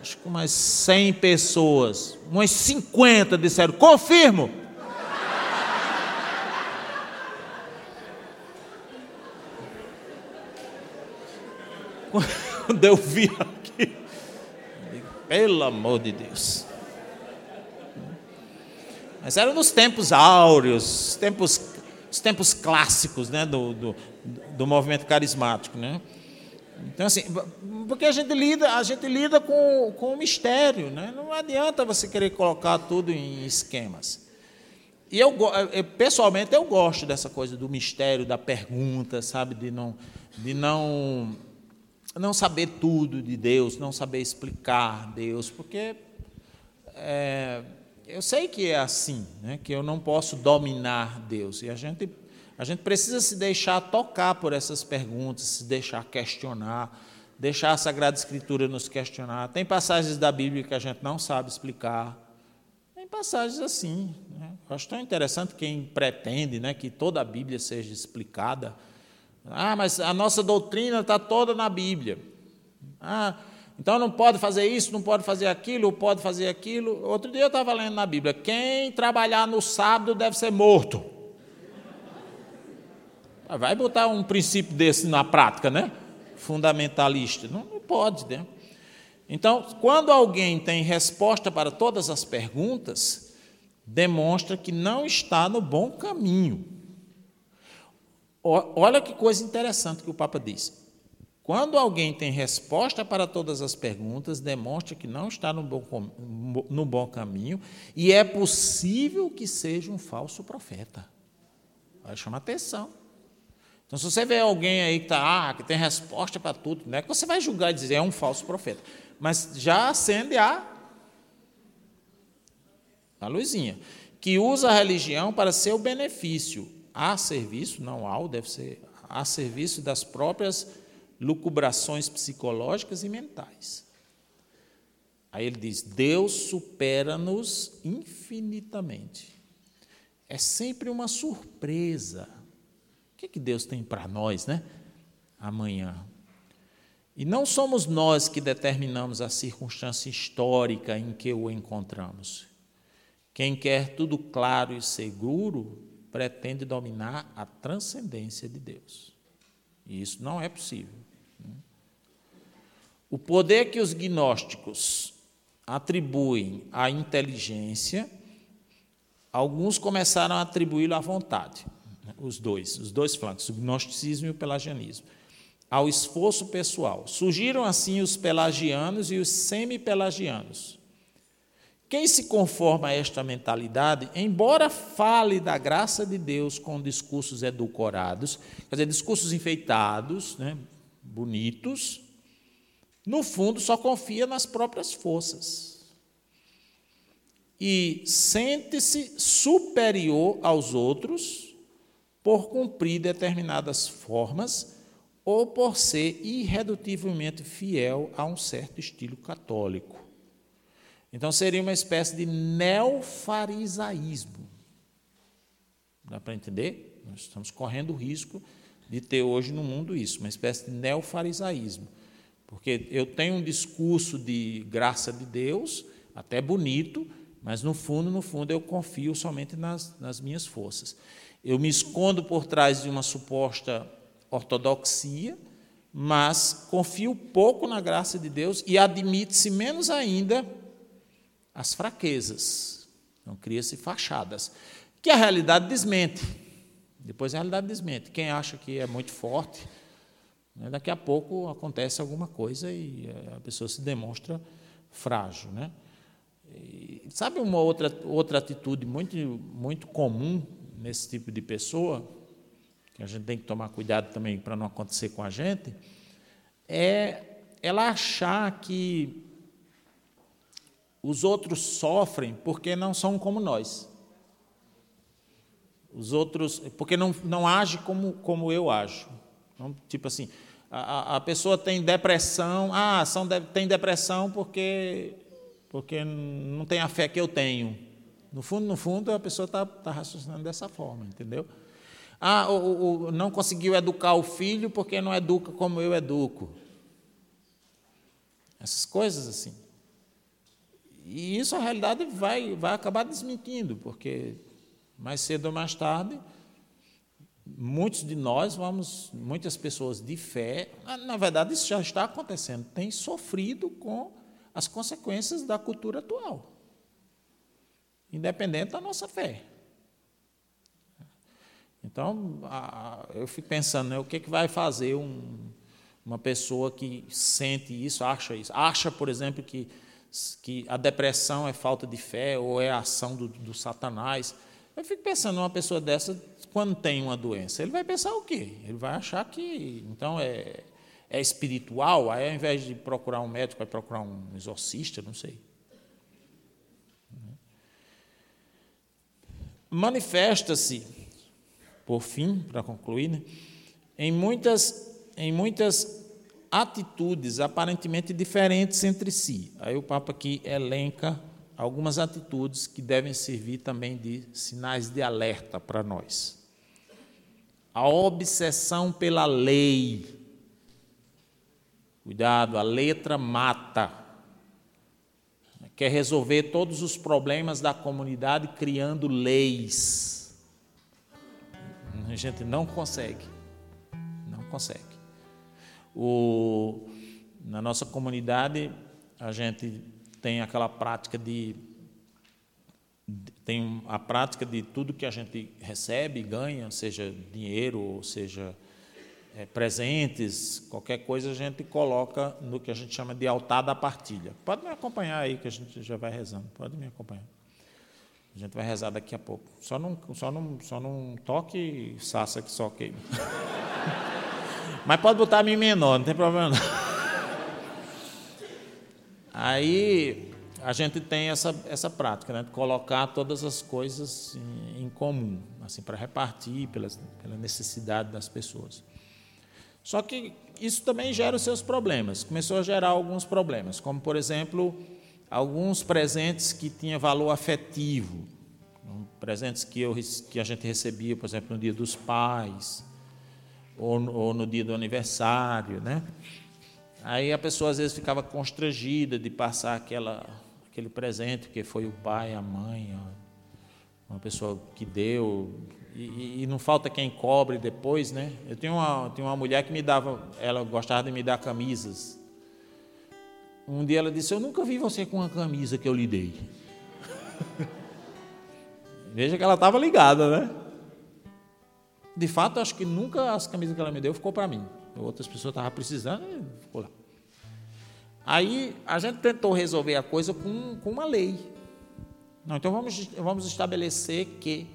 Acho que umas 100 pessoas. Umas 50 disseram: confirmo. Quando eu vi aqui, pelo amor de Deus. Mas era nos tempos áureos, tempos, os tempos clássicos né, do, do, do movimento carismático, né? Então, assim, porque a gente lida, a gente lida com, com o mistério, né? Não adianta você querer colocar tudo em esquemas. E eu, eu, pessoalmente, eu gosto dessa coisa do mistério, da pergunta, sabe? De não, de não, não saber tudo de Deus, não saber explicar Deus, porque é, eu sei que é assim, né? que eu não posso dominar Deus. E a gente a gente precisa se deixar tocar por essas perguntas, se deixar questionar, deixar a Sagrada Escritura nos questionar. Tem passagens da Bíblia que a gente não sabe explicar. Tem passagens assim. Né? Acho tão interessante quem pretende né, que toda a Bíblia seja explicada. Ah, mas a nossa doutrina está toda na Bíblia. Ah, então não pode fazer isso, não pode fazer aquilo, pode fazer aquilo. Outro dia eu estava lendo na Bíblia: quem trabalhar no sábado deve ser morto. Ah, vai botar um princípio desse na prática, né? Fundamentalista. Não, não pode, né? Então, quando alguém tem resposta para todas as perguntas, demonstra que não está no bom caminho. Olha que coisa interessante que o Papa diz. Quando alguém tem resposta para todas as perguntas, demonstra que não está no bom, no bom caminho e é possível que seja um falso profeta. Vai chamar atenção. Então, se você vê alguém aí que, tá, ah, que tem resposta para tudo, não é que você vai julgar e dizer é um falso profeta, mas já acende a, a luzinha, que usa a religião para seu benefício, a serviço, não ao, deve ser a serviço das próprias lucubrações psicológicas e mentais. Aí ele diz: Deus supera-nos infinitamente. É sempre uma surpresa que, que Deus tem para nós, né? Amanhã. E não somos nós que determinamos a circunstância histórica em que o encontramos. Quem quer tudo claro e seguro pretende dominar a transcendência de Deus. E isso não é possível. Né? O poder que os gnósticos atribuem à inteligência, alguns começaram a atribuí-lo à vontade os dois, os dois flancos, o gnosticismo e o pelagianismo. ao esforço pessoal. Surgiram assim os pelagianos e os semi-pelagianos. Quem se conforma a esta mentalidade, embora fale da graça de Deus com discursos edulcorados, quer dizer, discursos enfeitados, né, bonitos, no fundo só confia nas próprias forças. E sente-se superior aos outros por cumprir determinadas formas ou por ser irredutivelmente fiel a um certo estilo católico. Então seria uma espécie de neofarisaísmo. Dá para entender? Nós estamos correndo o risco de ter hoje no mundo isso, uma espécie de neofarisaísmo. Porque eu tenho um discurso de graça de Deus, até bonito, mas no fundo, no fundo, eu confio somente nas, nas minhas forças. Eu me escondo por trás de uma suposta ortodoxia, mas confio pouco na graça de Deus e admite-se menos ainda as fraquezas. Então, cria-se fachadas, que a realidade desmente. Depois a realidade desmente. Quem acha que é muito forte, né, daqui a pouco acontece alguma coisa e a pessoa se demonstra frágil. Né? E, sabe uma outra, outra atitude muito, muito comum nesse tipo de pessoa, que a gente tem que tomar cuidado também para não acontecer com a gente, é ela achar que os outros sofrem porque não são como nós. Os outros, porque não, não age como, como eu ajo. Então, tipo assim, a, a pessoa tem depressão, ah, são tem depressão porque, porque não tem a fé que eu tenho. No fundo, no fundo, a pessoa está tá raciocinando dessa forma, entendeu? Ah, o, o, não conseguiu educar o filho porque não educa como eu educo. Essas coisas assim. E isso a realidade vai, vai acabar desmentindo, porque mais cedo ou mais tarde, muitos de nós vamos, muitas pessoas de fé, na verdade isso já está acontecendo, têm sofrido com as consequências da cultura atual, independente da nossa fé. Então, eu fico pensando, né, o que, é que vai fazer um, uma pessoa que sente isso, acha isso, acha, por exemplo, que que a depressão é falta de fé ou é a ação do, do Satanás. Eu fico pensando numa pessoa dessa, quando tem uma doença, ele vai pensar o quê? Ele vai achar que, então, é, é espiritual, aí ao invés de procurar um médico, vai procurar um exorcista, não sei. Manifesta-se, por fim, para concluir, né, em muitas, em muitas atitudes aparentemente diferentes entre si. Aí o Papa aqui elenca algumas atitudes que devem servir também de sinais de alerta para nós. A obsessão pela lei. Cuidado, a letra mata. Quer resolver todos os problemas da comunidade criando leis. A gente não consegue. Não consegue. O, na nossa comunidade, a gente tem aquela prática de. Tem a prática de tudo que a gente recebe, ganha, seja dinheiro, ou seja é, presentes, qualquer coisa a gente coloca no que a gente chama de altar da partilha. Pode me acompanhar aí, que a gente já vai rezando. Pode me acompanhar. A gente vai rezar daqui a pouco. Só não, só não, só não toque saça que só queima. Mas pode botar a mim menor, não tem problema não. Aí a gente tem essa, essa prática, né, de colocar todas as coisas em, em comum, assim, para repartir pelas, pela necessidade das pessoas. Só que isso também gera os seus problemas. Começou a gerar alguns problemas, como, por exemplo, alguns presentes que tinham valor afetivo, presentes que, eu, que a gente recebia, por exemplo, no dia dos pais, ou, ou no dia do aniversário, né? Aí a pessoa às vezes ficava constrangida de passar aquela, aquele presente, que foi o pai, a mãe, uma pessoa que deu, e, e, não falta quem cobre depois, né? Eu tinha uma, tinha uma mulher que me dava, ela gostava de me dar camisas. Um dia ela disse: Eu nunca vi você com uma camisa que eu lhe dei. Veja que ela estava ligada, né? De fato, acho que nunca as camisas que ela me deu ficou para mim. outras pessoas estavam precisando e ficou lá. Aí a gente tentou resolver a coisa com, com uma lei. Não, então vamos, vamos estabelecer que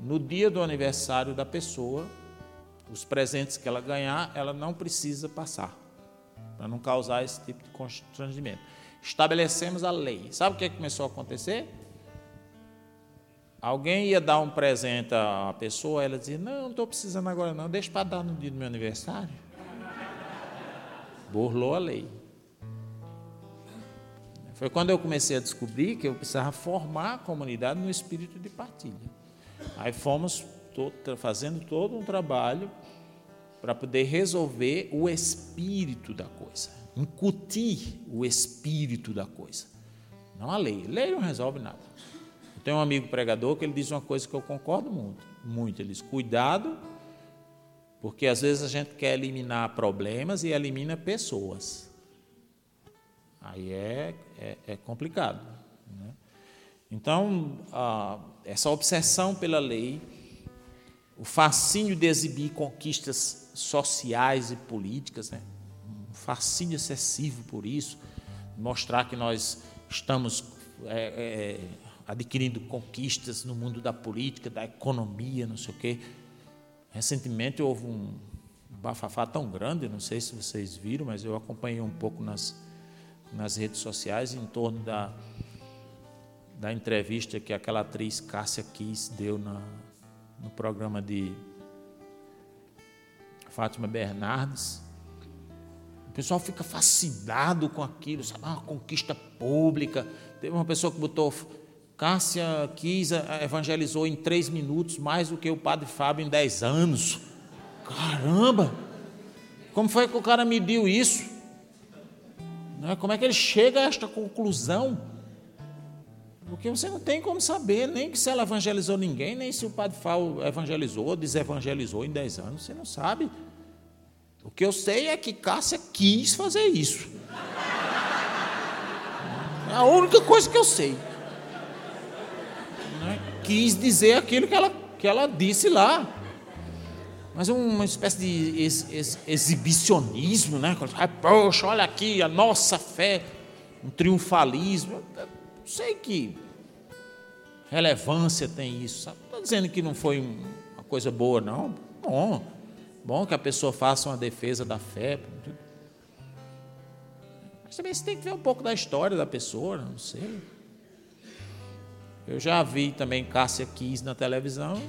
no dia do aniversário da pessoa, os presentes que ela ganhar, ela não precisa passar, para não causar esse tipo de constrangimento. Estabelecemos a lei. Sabe o que começou a acontecer? Alguém ia dar um presente à pessoa, ela dizia: Não, não estou precisando agora, não, deixa para dar no dia do meu aniversário. Burlou a lei. Foi quando eu comecei a descobrir que eu precisava formar a comunidade no espírito de partilha. Aí fomos fazendo todo um trabalho para poder resolver o espírito da coisa, incutir o espírito da coisa, não a lei. Lei não resolve nada. Eu tenho um amigo pregador que ele diz uma coisa que eu concordo muito, muito. Ele diz: cuidado, porque às vezes a gente quer eliminar problemas e elimina pessoas. Aí é, é, é complicado. Então, a, essa obsessão pela lei, o fascínio de exibir conquistas sociais e políticas, né? um fascínio excessivo por isso, mostrar que nós estamos é, é, adquirindo conquistas no mundo da política, da economia, não sei o quê. Recentemente houve um bafafá tão grande, não sei se vocês viram, mas eu acompanhei um pouco nas nas redes sociais em torno da, da entrevista que aquela atriz Cássia Kiss deu na, no programa de Fátima Bernardes. O pessoal fica fascinado com aquilo, sabe? Uma conquista pública. Teve uma pessoa que botou. Cássia Kiss evangelizou em três minutos mais do que o padre Fábio em dez anos. Caramba! Como foi que o cara mediu isso? Né? Como é que ele chega a esta conclusão? Porque você não tem como saber nem que se ela evangelizou ninguém, nem se o padre Fábio evangelizou ou desevangelizou em 10 anos, você não sabe. O que eu sei é que Cássia quis fazer isso. É a única coisa que eu sei. Né? Quis dizer aquilo que ela, que ela disse lá mas uma espécie de ex, ex, exibicionismo, né? Poxa, olha aqui a nossa fé, um triunfalismo. Não sei que relevância tem isso. Sabe? Não estou dizendo que não foi uma coisa boa, não. Bom, bom que a pessoa faça uma defesa da fé. Mas também você tem que ver um pouco da história da pessoa, não sei. Eu já vi também Cássia Kiss na televisão,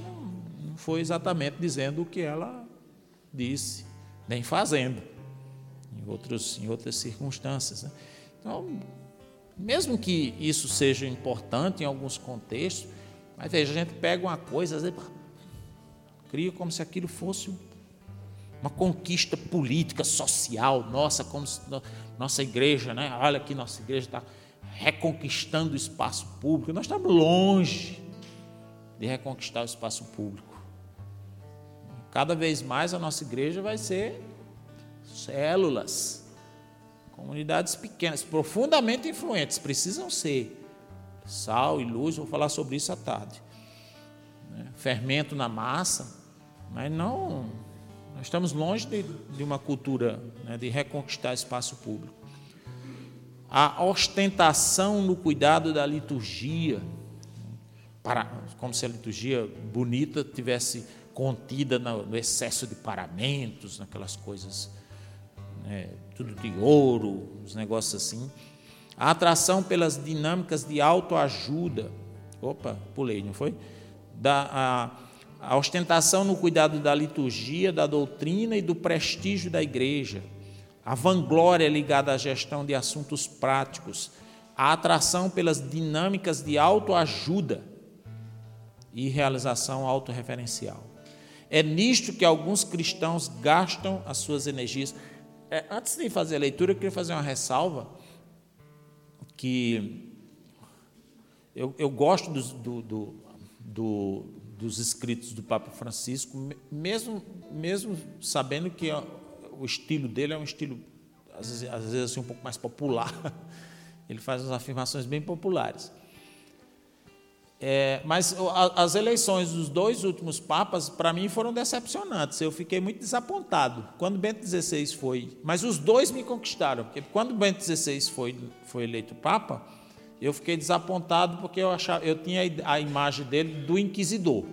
foi exatamente dizendo o que ela disse, nem fazendo, em, outros, em outras circunstâncias. Né? Então, mesmo que isso seja importante em alguns contextos, mas veja, a gente pega uma coisa, às vezes, cria como se aquilo fosse uma conquista política, social, nossa, como se, nossa igreja, né? olha aqui, nossa igreja está reconquistando o espaço público. Nós estamos longe de reconquistar o espaço público. Cada vez mais a nossa igreja vai ser células, comunidades pequenas, profundamente influentes, precisam ser. Sal e luz, vou falar sobre isso à tarde. Né? Fermento na massa, mas não. Nós estamos longe de, de uma cultura né, de reconquistar espaço público. A ostentação no cuidado da liturgia, para, como se a liturgia bonita tivesse contida no, excesso de paramentos, naquelas coisas, né, tudo de ouro, uns negócios assim. A atração pelas dinâmicas de autoajuda. Opa, pulei, não foi? Da, a, a ostentação no cuidado da liturgia, da doutrina e do prestígio da igreja. A vanglória ligada à gestão de assuntos práticos. A atração pelas dinâmicas de autoajuda e realização autorreferencial. É nisto que alguns cristãos gastam as suas energias. É, antes de fazer a leitura, eu queria fazer uma ressalva que eu, eu gosto dos, do, do, do, dos escritos do Papa Francisco, mesmo, mesmo sabendo que o estilo dele é um estilo, às vezes, às vezes assim, um pouco mais popular. Ele faz umas afirmações bem populares. É, mas as eleições dos dois últimos papas, para mim, foram decepcionantes. Eu fiquei muito desapontado. Quando Bento XVI foi. Mas os dois me conquistaram, porque quando Bento XVI foi, foi eleito papa, eu fiquei desapontado porque eu, achava, eu tinha a imagem dele do inquisidor,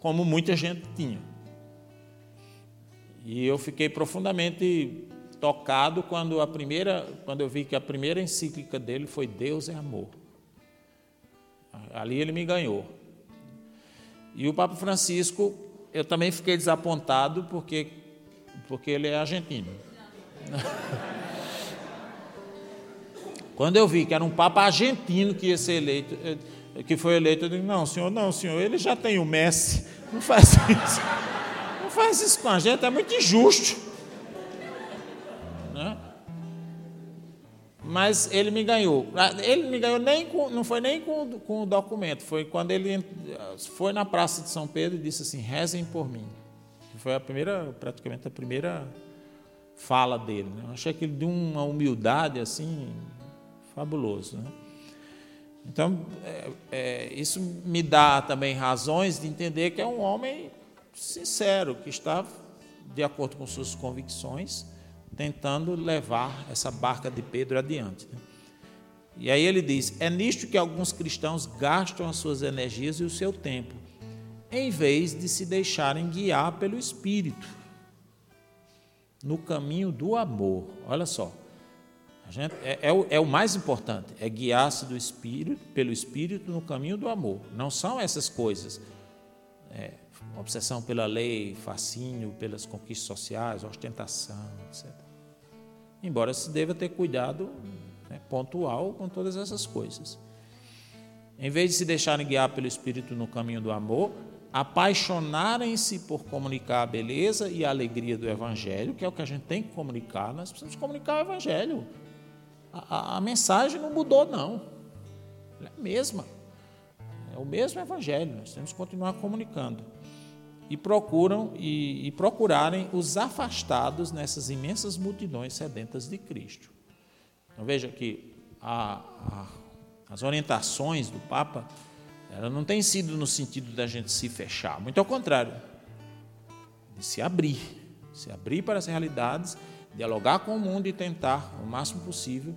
como muita gente tinha. E eu fiquei profundamente tocado quando a primeira, quando eu vi que a primeira encíclica dele foi Deus é amor. Ali ele me ganhou. E o Papa Francisco, eu também fiquei desapontado porque, porque ele é argentino. Quando eu vi que era um Papa argentino que ia ser eleito, que foi eleito, eu disse, não, senhor, não, senhor, ele já tem o Messi, não faz isso. Não faz isso com a gente, é muito injusto. Mas ele me ganhou. Ah, ele me ganhou nem com, não foi nem com, com o documento, foi quando ele foi na Praça de São Pedro e disse assim: rezem por mim. Foi a primeira, praticamente a primeira fala dele. Né? Eu achei aquilo de uma humildade assim fabuloso. Né? Então, é, é, isso me dá também razões de entender que é um homem sincero, que está de acordo com suas convicções tentando levar essa barca de Pedro adiante. Né? E aí ele diz: é nisto que alguns cristãos gastam as suas energias e o seu tempo, em vez de se deixarem guiar pelo Espírito, no caminho do amor. Olha só, gente, é, é, o, é, o, mais importante, é guiar-se do Espírito, pelo Espírito no caminho do amor. Não são essas coisas. É, obsessão pela lei, fascínio pelas conquistas sociais, ostentação, etc. Embora se deva ter cuidado né, pontual com todas essas coisas. Em vez de se deixarem guiar pelo Espírito no caminho do amor, apaixonarem-se por comunicar a beleza e a alegria do Evangelho, que é o que a gente tem que comunicar, nós precisamos comunicar o Evangelho. A, a, a mensagem não mudou, não. é a mesma. É o mesmo Evangelho, nós temos que continuar comunicando e procuram e, e procurarem os afastados nessas imensas multidões sedentas de Cristo. Então veja que a, a, as orientações do Papa ela não tem sido no sentido da gente se fechar, muito ao contrário, de se abrir, se abrir para as realidades, dialogar com o mundo e tentar, o máximo possível,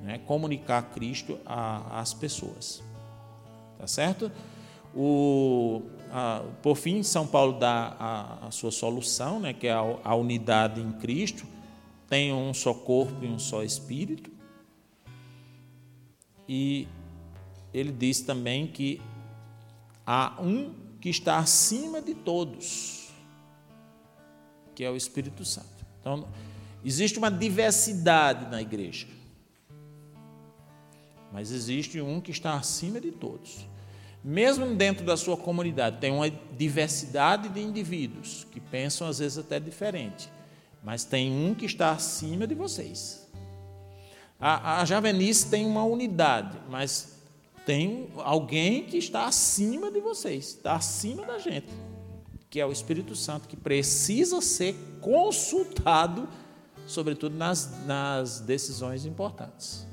né, comunicar Cristo às pessoas. Tá certo? O, a, por fim, São Paulo dá a, a sua solução, né, que é a, a, unidade em Cristo, tem um só corpo e um só espírito. E ele diz também que há um que está acima de todos, que é o Espírito Santo. Então, existe uma diversidade na igreja, mas existe um que está acima de todos. Mesmo dentro da sua comunidade, tem uma diversidade de indivíduos que pensam às vezes até diferente, mas tem um que está acima de vocês. A, a Javenice tem uma unidade, mas tem alguém que está acima de vocês, está acima da gente, que é o Espírito Santo, que precisa ser consultado, sobretudo nas, nas decisões importantes.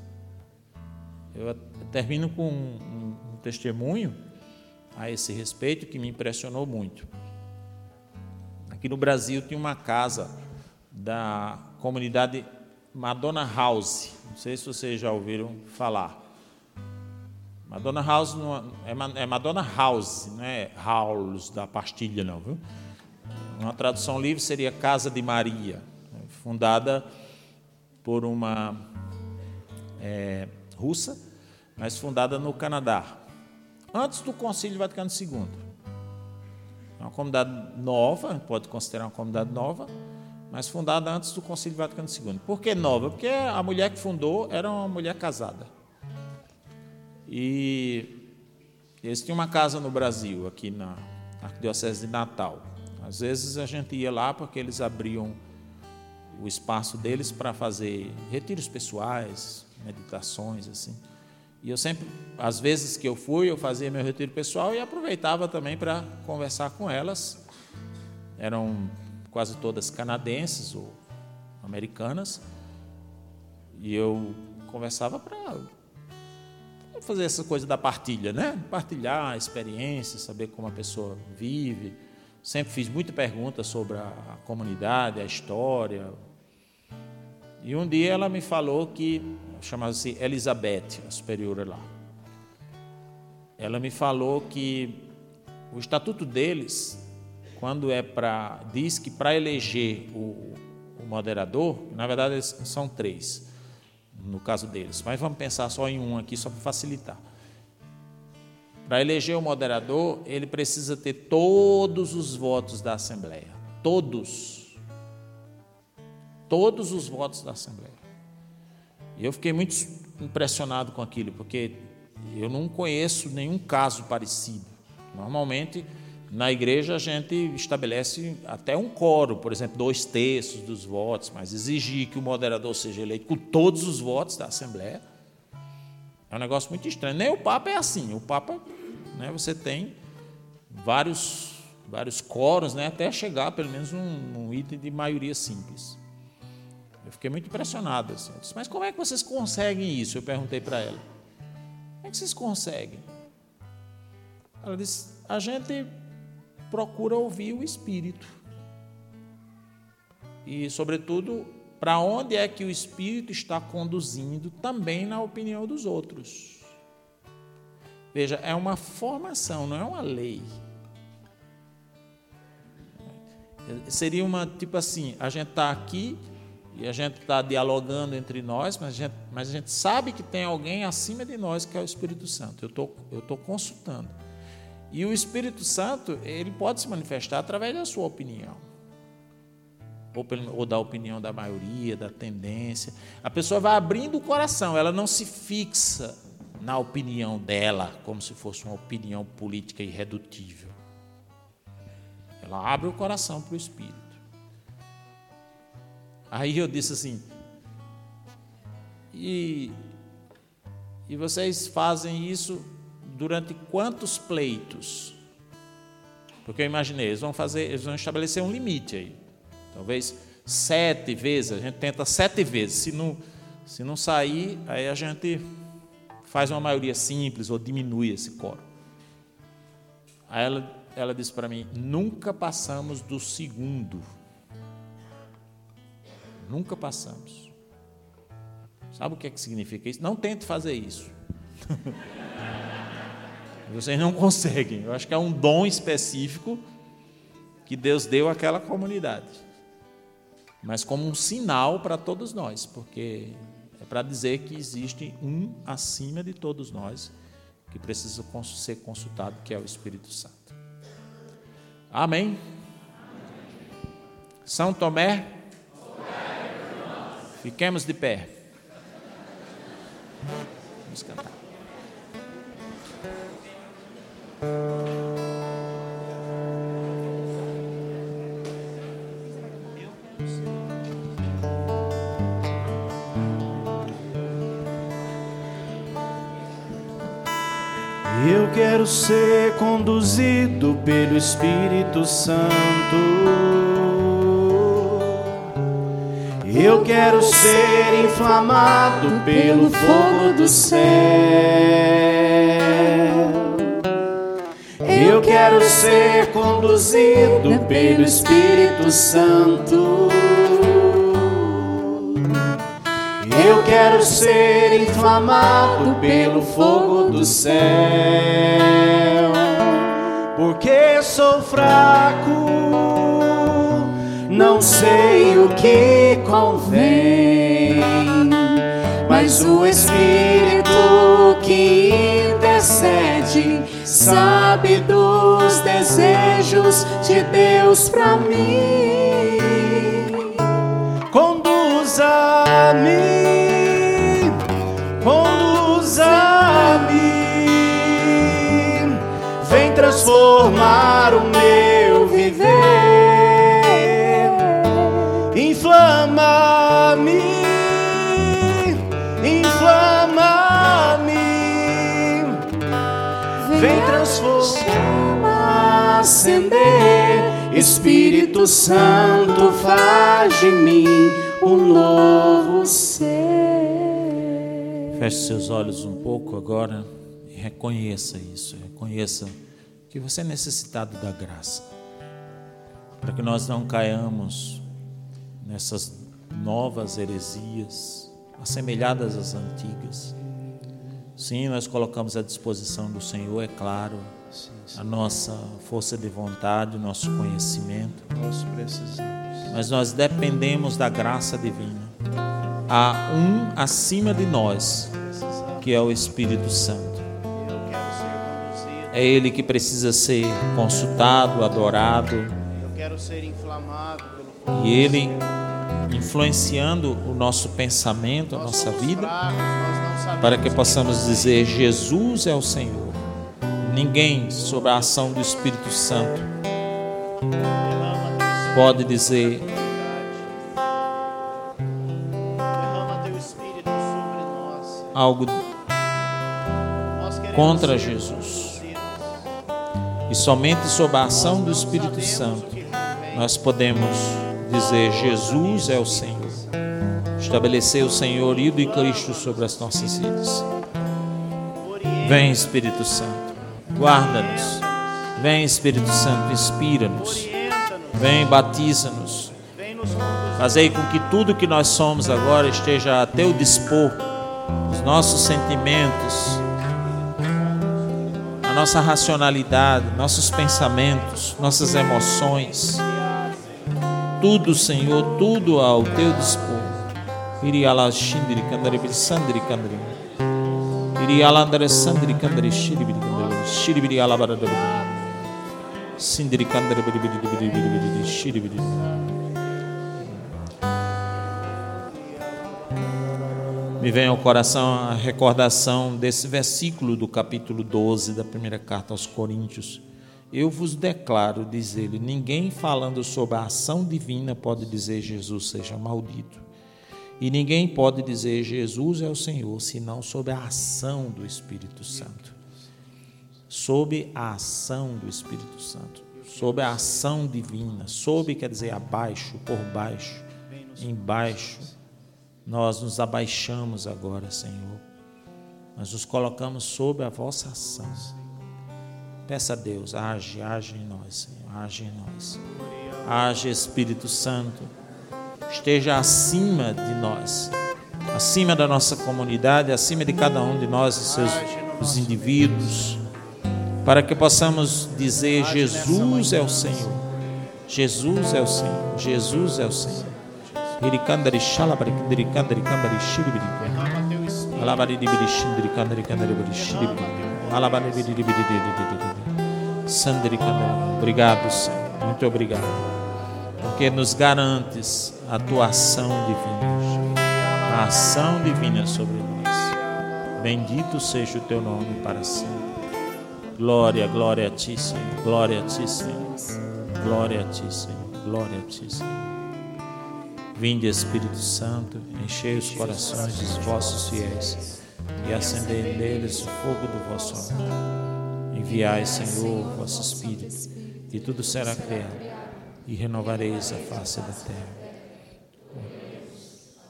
Eu termino com um, um testemunho a esse respeito que me impressionou muito. Aqui no Brasil tinha uma casa da comunidade Madonna House. Não sei se vocês já ouviram falar. Madonna House é, é Madonna House, não é House da pastilha, não, viu? Uma tradução livre seria Casa de Maria, fundada por uma é, russa, mas fundada no Canadá antes do Concílio Vaticano II. É uma comunidade nova, pode considerar uma comunidade nova, mas fundada antes do Concílio Vaticano II. Por que nova? Porque a mulher que fundou era uma mulher casada. E eles tinham uma casa no Brasil, aqui na Arquidiocese de Natal. Às vezes a gente ia lá porque eles abriam o espaço deles para fazer retiros pessoais, meditações, assim. E eu sempre, às vezes que eu fui, eu fazia meu retiro pessoal e aproveitava também para conversar com elas. Eram quase todas canadenses ou americanas. E eu conversava para fazer essa coisa da partilha, né? Partilhar a experiência, saber como a pessoa vive. Sempre fiz muita pergunta sobre a comunidade, a história. E um dia ela me falou que, chamava-se Elizabeth, a superiora lá. Ela me falou que o estatuto deles, quando é para. diz que para eleger o, o moderador, na verdade são três, no caso deles, mas vamos pensar só em um aqui, só para facilitar. Para eleger o moderador, ele precisa ter todos os votos da Assembleia. Todos. Todos os votos da Assembleia. E eu fiquei muito impressionado com aquilo, porque eu não conheço nenhum caso parecido. Normalmente, na igreja, a gente estabelece até um coro, por exemplo, dois terços dos votos, mas exigir que o moderador seja eleito com todos os votos da Assembleia é um negócio muito estranho. Nem o Papa é assim. O Papa, né, você tem vários, vários coros, né, até chegar pelo menos num, num item de maioria simples. Eu fiquei muito impressionado. Assim. Disse, mas como é que vocês conseguem isso? Eu perguntei para ela. Como é que vocês conseguem? Ela disse: a gente procura ouvir o Espírito. E, sobretudo, para onde é que o Espírito está conduzindo também na opinião dos outros. Veja, é uma formação, não é uma lei. Seria uma, tipo assim, a gente está aqui e a gente está dialogando entre nós, mas a, gente, mas a gente sabe que tem alguém acima de nós que é o Espírito Santo. Eu tô, estou consultando. E o Espírito Santo, ele pode se manifestar através da sua opinião. Ou, ou da opinião da maioria, da tendência. A pessoa vai abrindo o coração, ela não se fixa na opinião dela, como se fosse uma opinião política irredutível. Ela abre o coração para o Espírito. Aí eu disse assim, e, e vocês fazem isso durante quantos pleitos? Porque eu imaginei, eles vão fazer, eles vão estabelecer um limite aí. Talvez sete vezes, a gente tenta sete vezes. Se não, se não sair, aí a gente faz uma maioria simples ou diminui esse coro. Aí ela, ela disse para mim: nunca passamos do segundo. Nunca passamos. Sabe o que, é que significa isso? Não tente fazer isso. Vocês não conseguem. Eu acho que é um dom específico que Deus deu àquela comunidade. Mas como um sinal para todos nós, porque é para dizer que existe um acima de todos nós que precisa ser consultado, que é o Espírito Santo. Amém? São Tomé, fiquemos de pé. Vamos cantar. Eu quero ser conduzido pelo Espírito Santo. Eu quero ser inflamado pelo fogo do céu. Eu quero ser conduzido pelo Espírito Santo. Eu quero ser inflamado pelo fogo do céu, porque sou fraco, não sei o que convém, mas o Espírito que intercede sabe dos desejos de Deus para mim. Conduza-me, conduza-me, vem transformar o Espírito Santo, faz de mim um novo ser. Feche seus olhos um pouco agora e reconheça isso. Reconheça que você é necessitado da graça. Para que nós não caiamos nessas novas heresias, assemelhadas às antigas. Sim, nós colocamos à disposição do Senhor, é claro, a nossa força de vontade, o nosso conhecimento. Nós precisamos. Mas nós dependemos da graça divina. Há um acima de nós, que é o Espírito Santo. É Ele que precisa ser consultado, adorado, Eu quero ser inflamado pelo e Ele influenciando o nosso pensamento, a nossa vida, para que possamos dizer: Jesus é o Senhor. Ninguém, sob a ação do Espírito Santo, pode dizer: algo Contra Jesus. e somente sob a ação do Espírito Santo nós podemos dizer: Jesus é o Senhor. Estabelecer o senhorio de Cristo sobre as nossas vidas. Vem, Espírito Santo, guarda-nos. Vem, Espírito Santo, inspira-nos. Vem, batiza-nos. Fazei com que tudo que nós somos agora esteja a teu dispor, os nossos sentimentos, a nossa racionalidade, nossos pensamentos, nossas emoções. Tudo, Senhor, tudo ao teu dispor. Iriala shindri sandri kandri. Iriala andare sandri Me vem ao coração a recordação desse versículo do capítulo 12 da primeira carta aos Coríntios. Eu vos declaro, diz ele, ninguém falando sobre a ação divina pode dizer Jesus seja maldito. E ninguém pode dizer Jesus é o Senhor, senão sob a ação do Espírito Santo. Sob a ação do Espírito Santo. Sob a ação divina. Sob quer dizer abaixo, por baixo, embaixo. Nós nos abaixamos agora, Senhor. Nós nos colocamos sob a vossa ação. Peça a Deus, age, age em nós, Senhor, age em nós. Age, Espírito Santo. Esteja acima de nós, acima da nossa comunidade, acima de cada um de nós, os seus os indivíduos, para que possamos dizer: Jesus é o Senhor. Jesus é o Senhor. Jesus é o Senhor. Obrigado, Senhor. Muito obrigado. Porque nos garantes a tua ação divina. A ação divina sobre nós. Bendito seja o teu nome para sempre. Glória, glória a ti, Senhor. Glória a ti, Senhor. Glória a ti, Senhor. Glória a ti, Senhor. Vinde, Espírito Santo, enchei os corações dos vossos fiéis e acendei neles o fogo do vosso amor. Enviai, Senhor, o vosso Espírito, e tudo será criado, e renovareis a face da terra.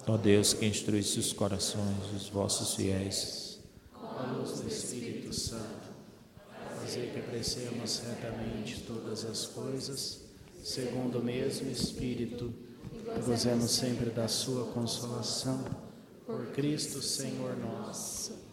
Ó Deus, que instruísse os corações dos vossos fiéis, a luz do Espírito Santo, fazer que apreciemos retamente todas as coisas, segundo o mesmo Espírito, e gozemos sempre da sua consolação, por Cristo Senhor nosso.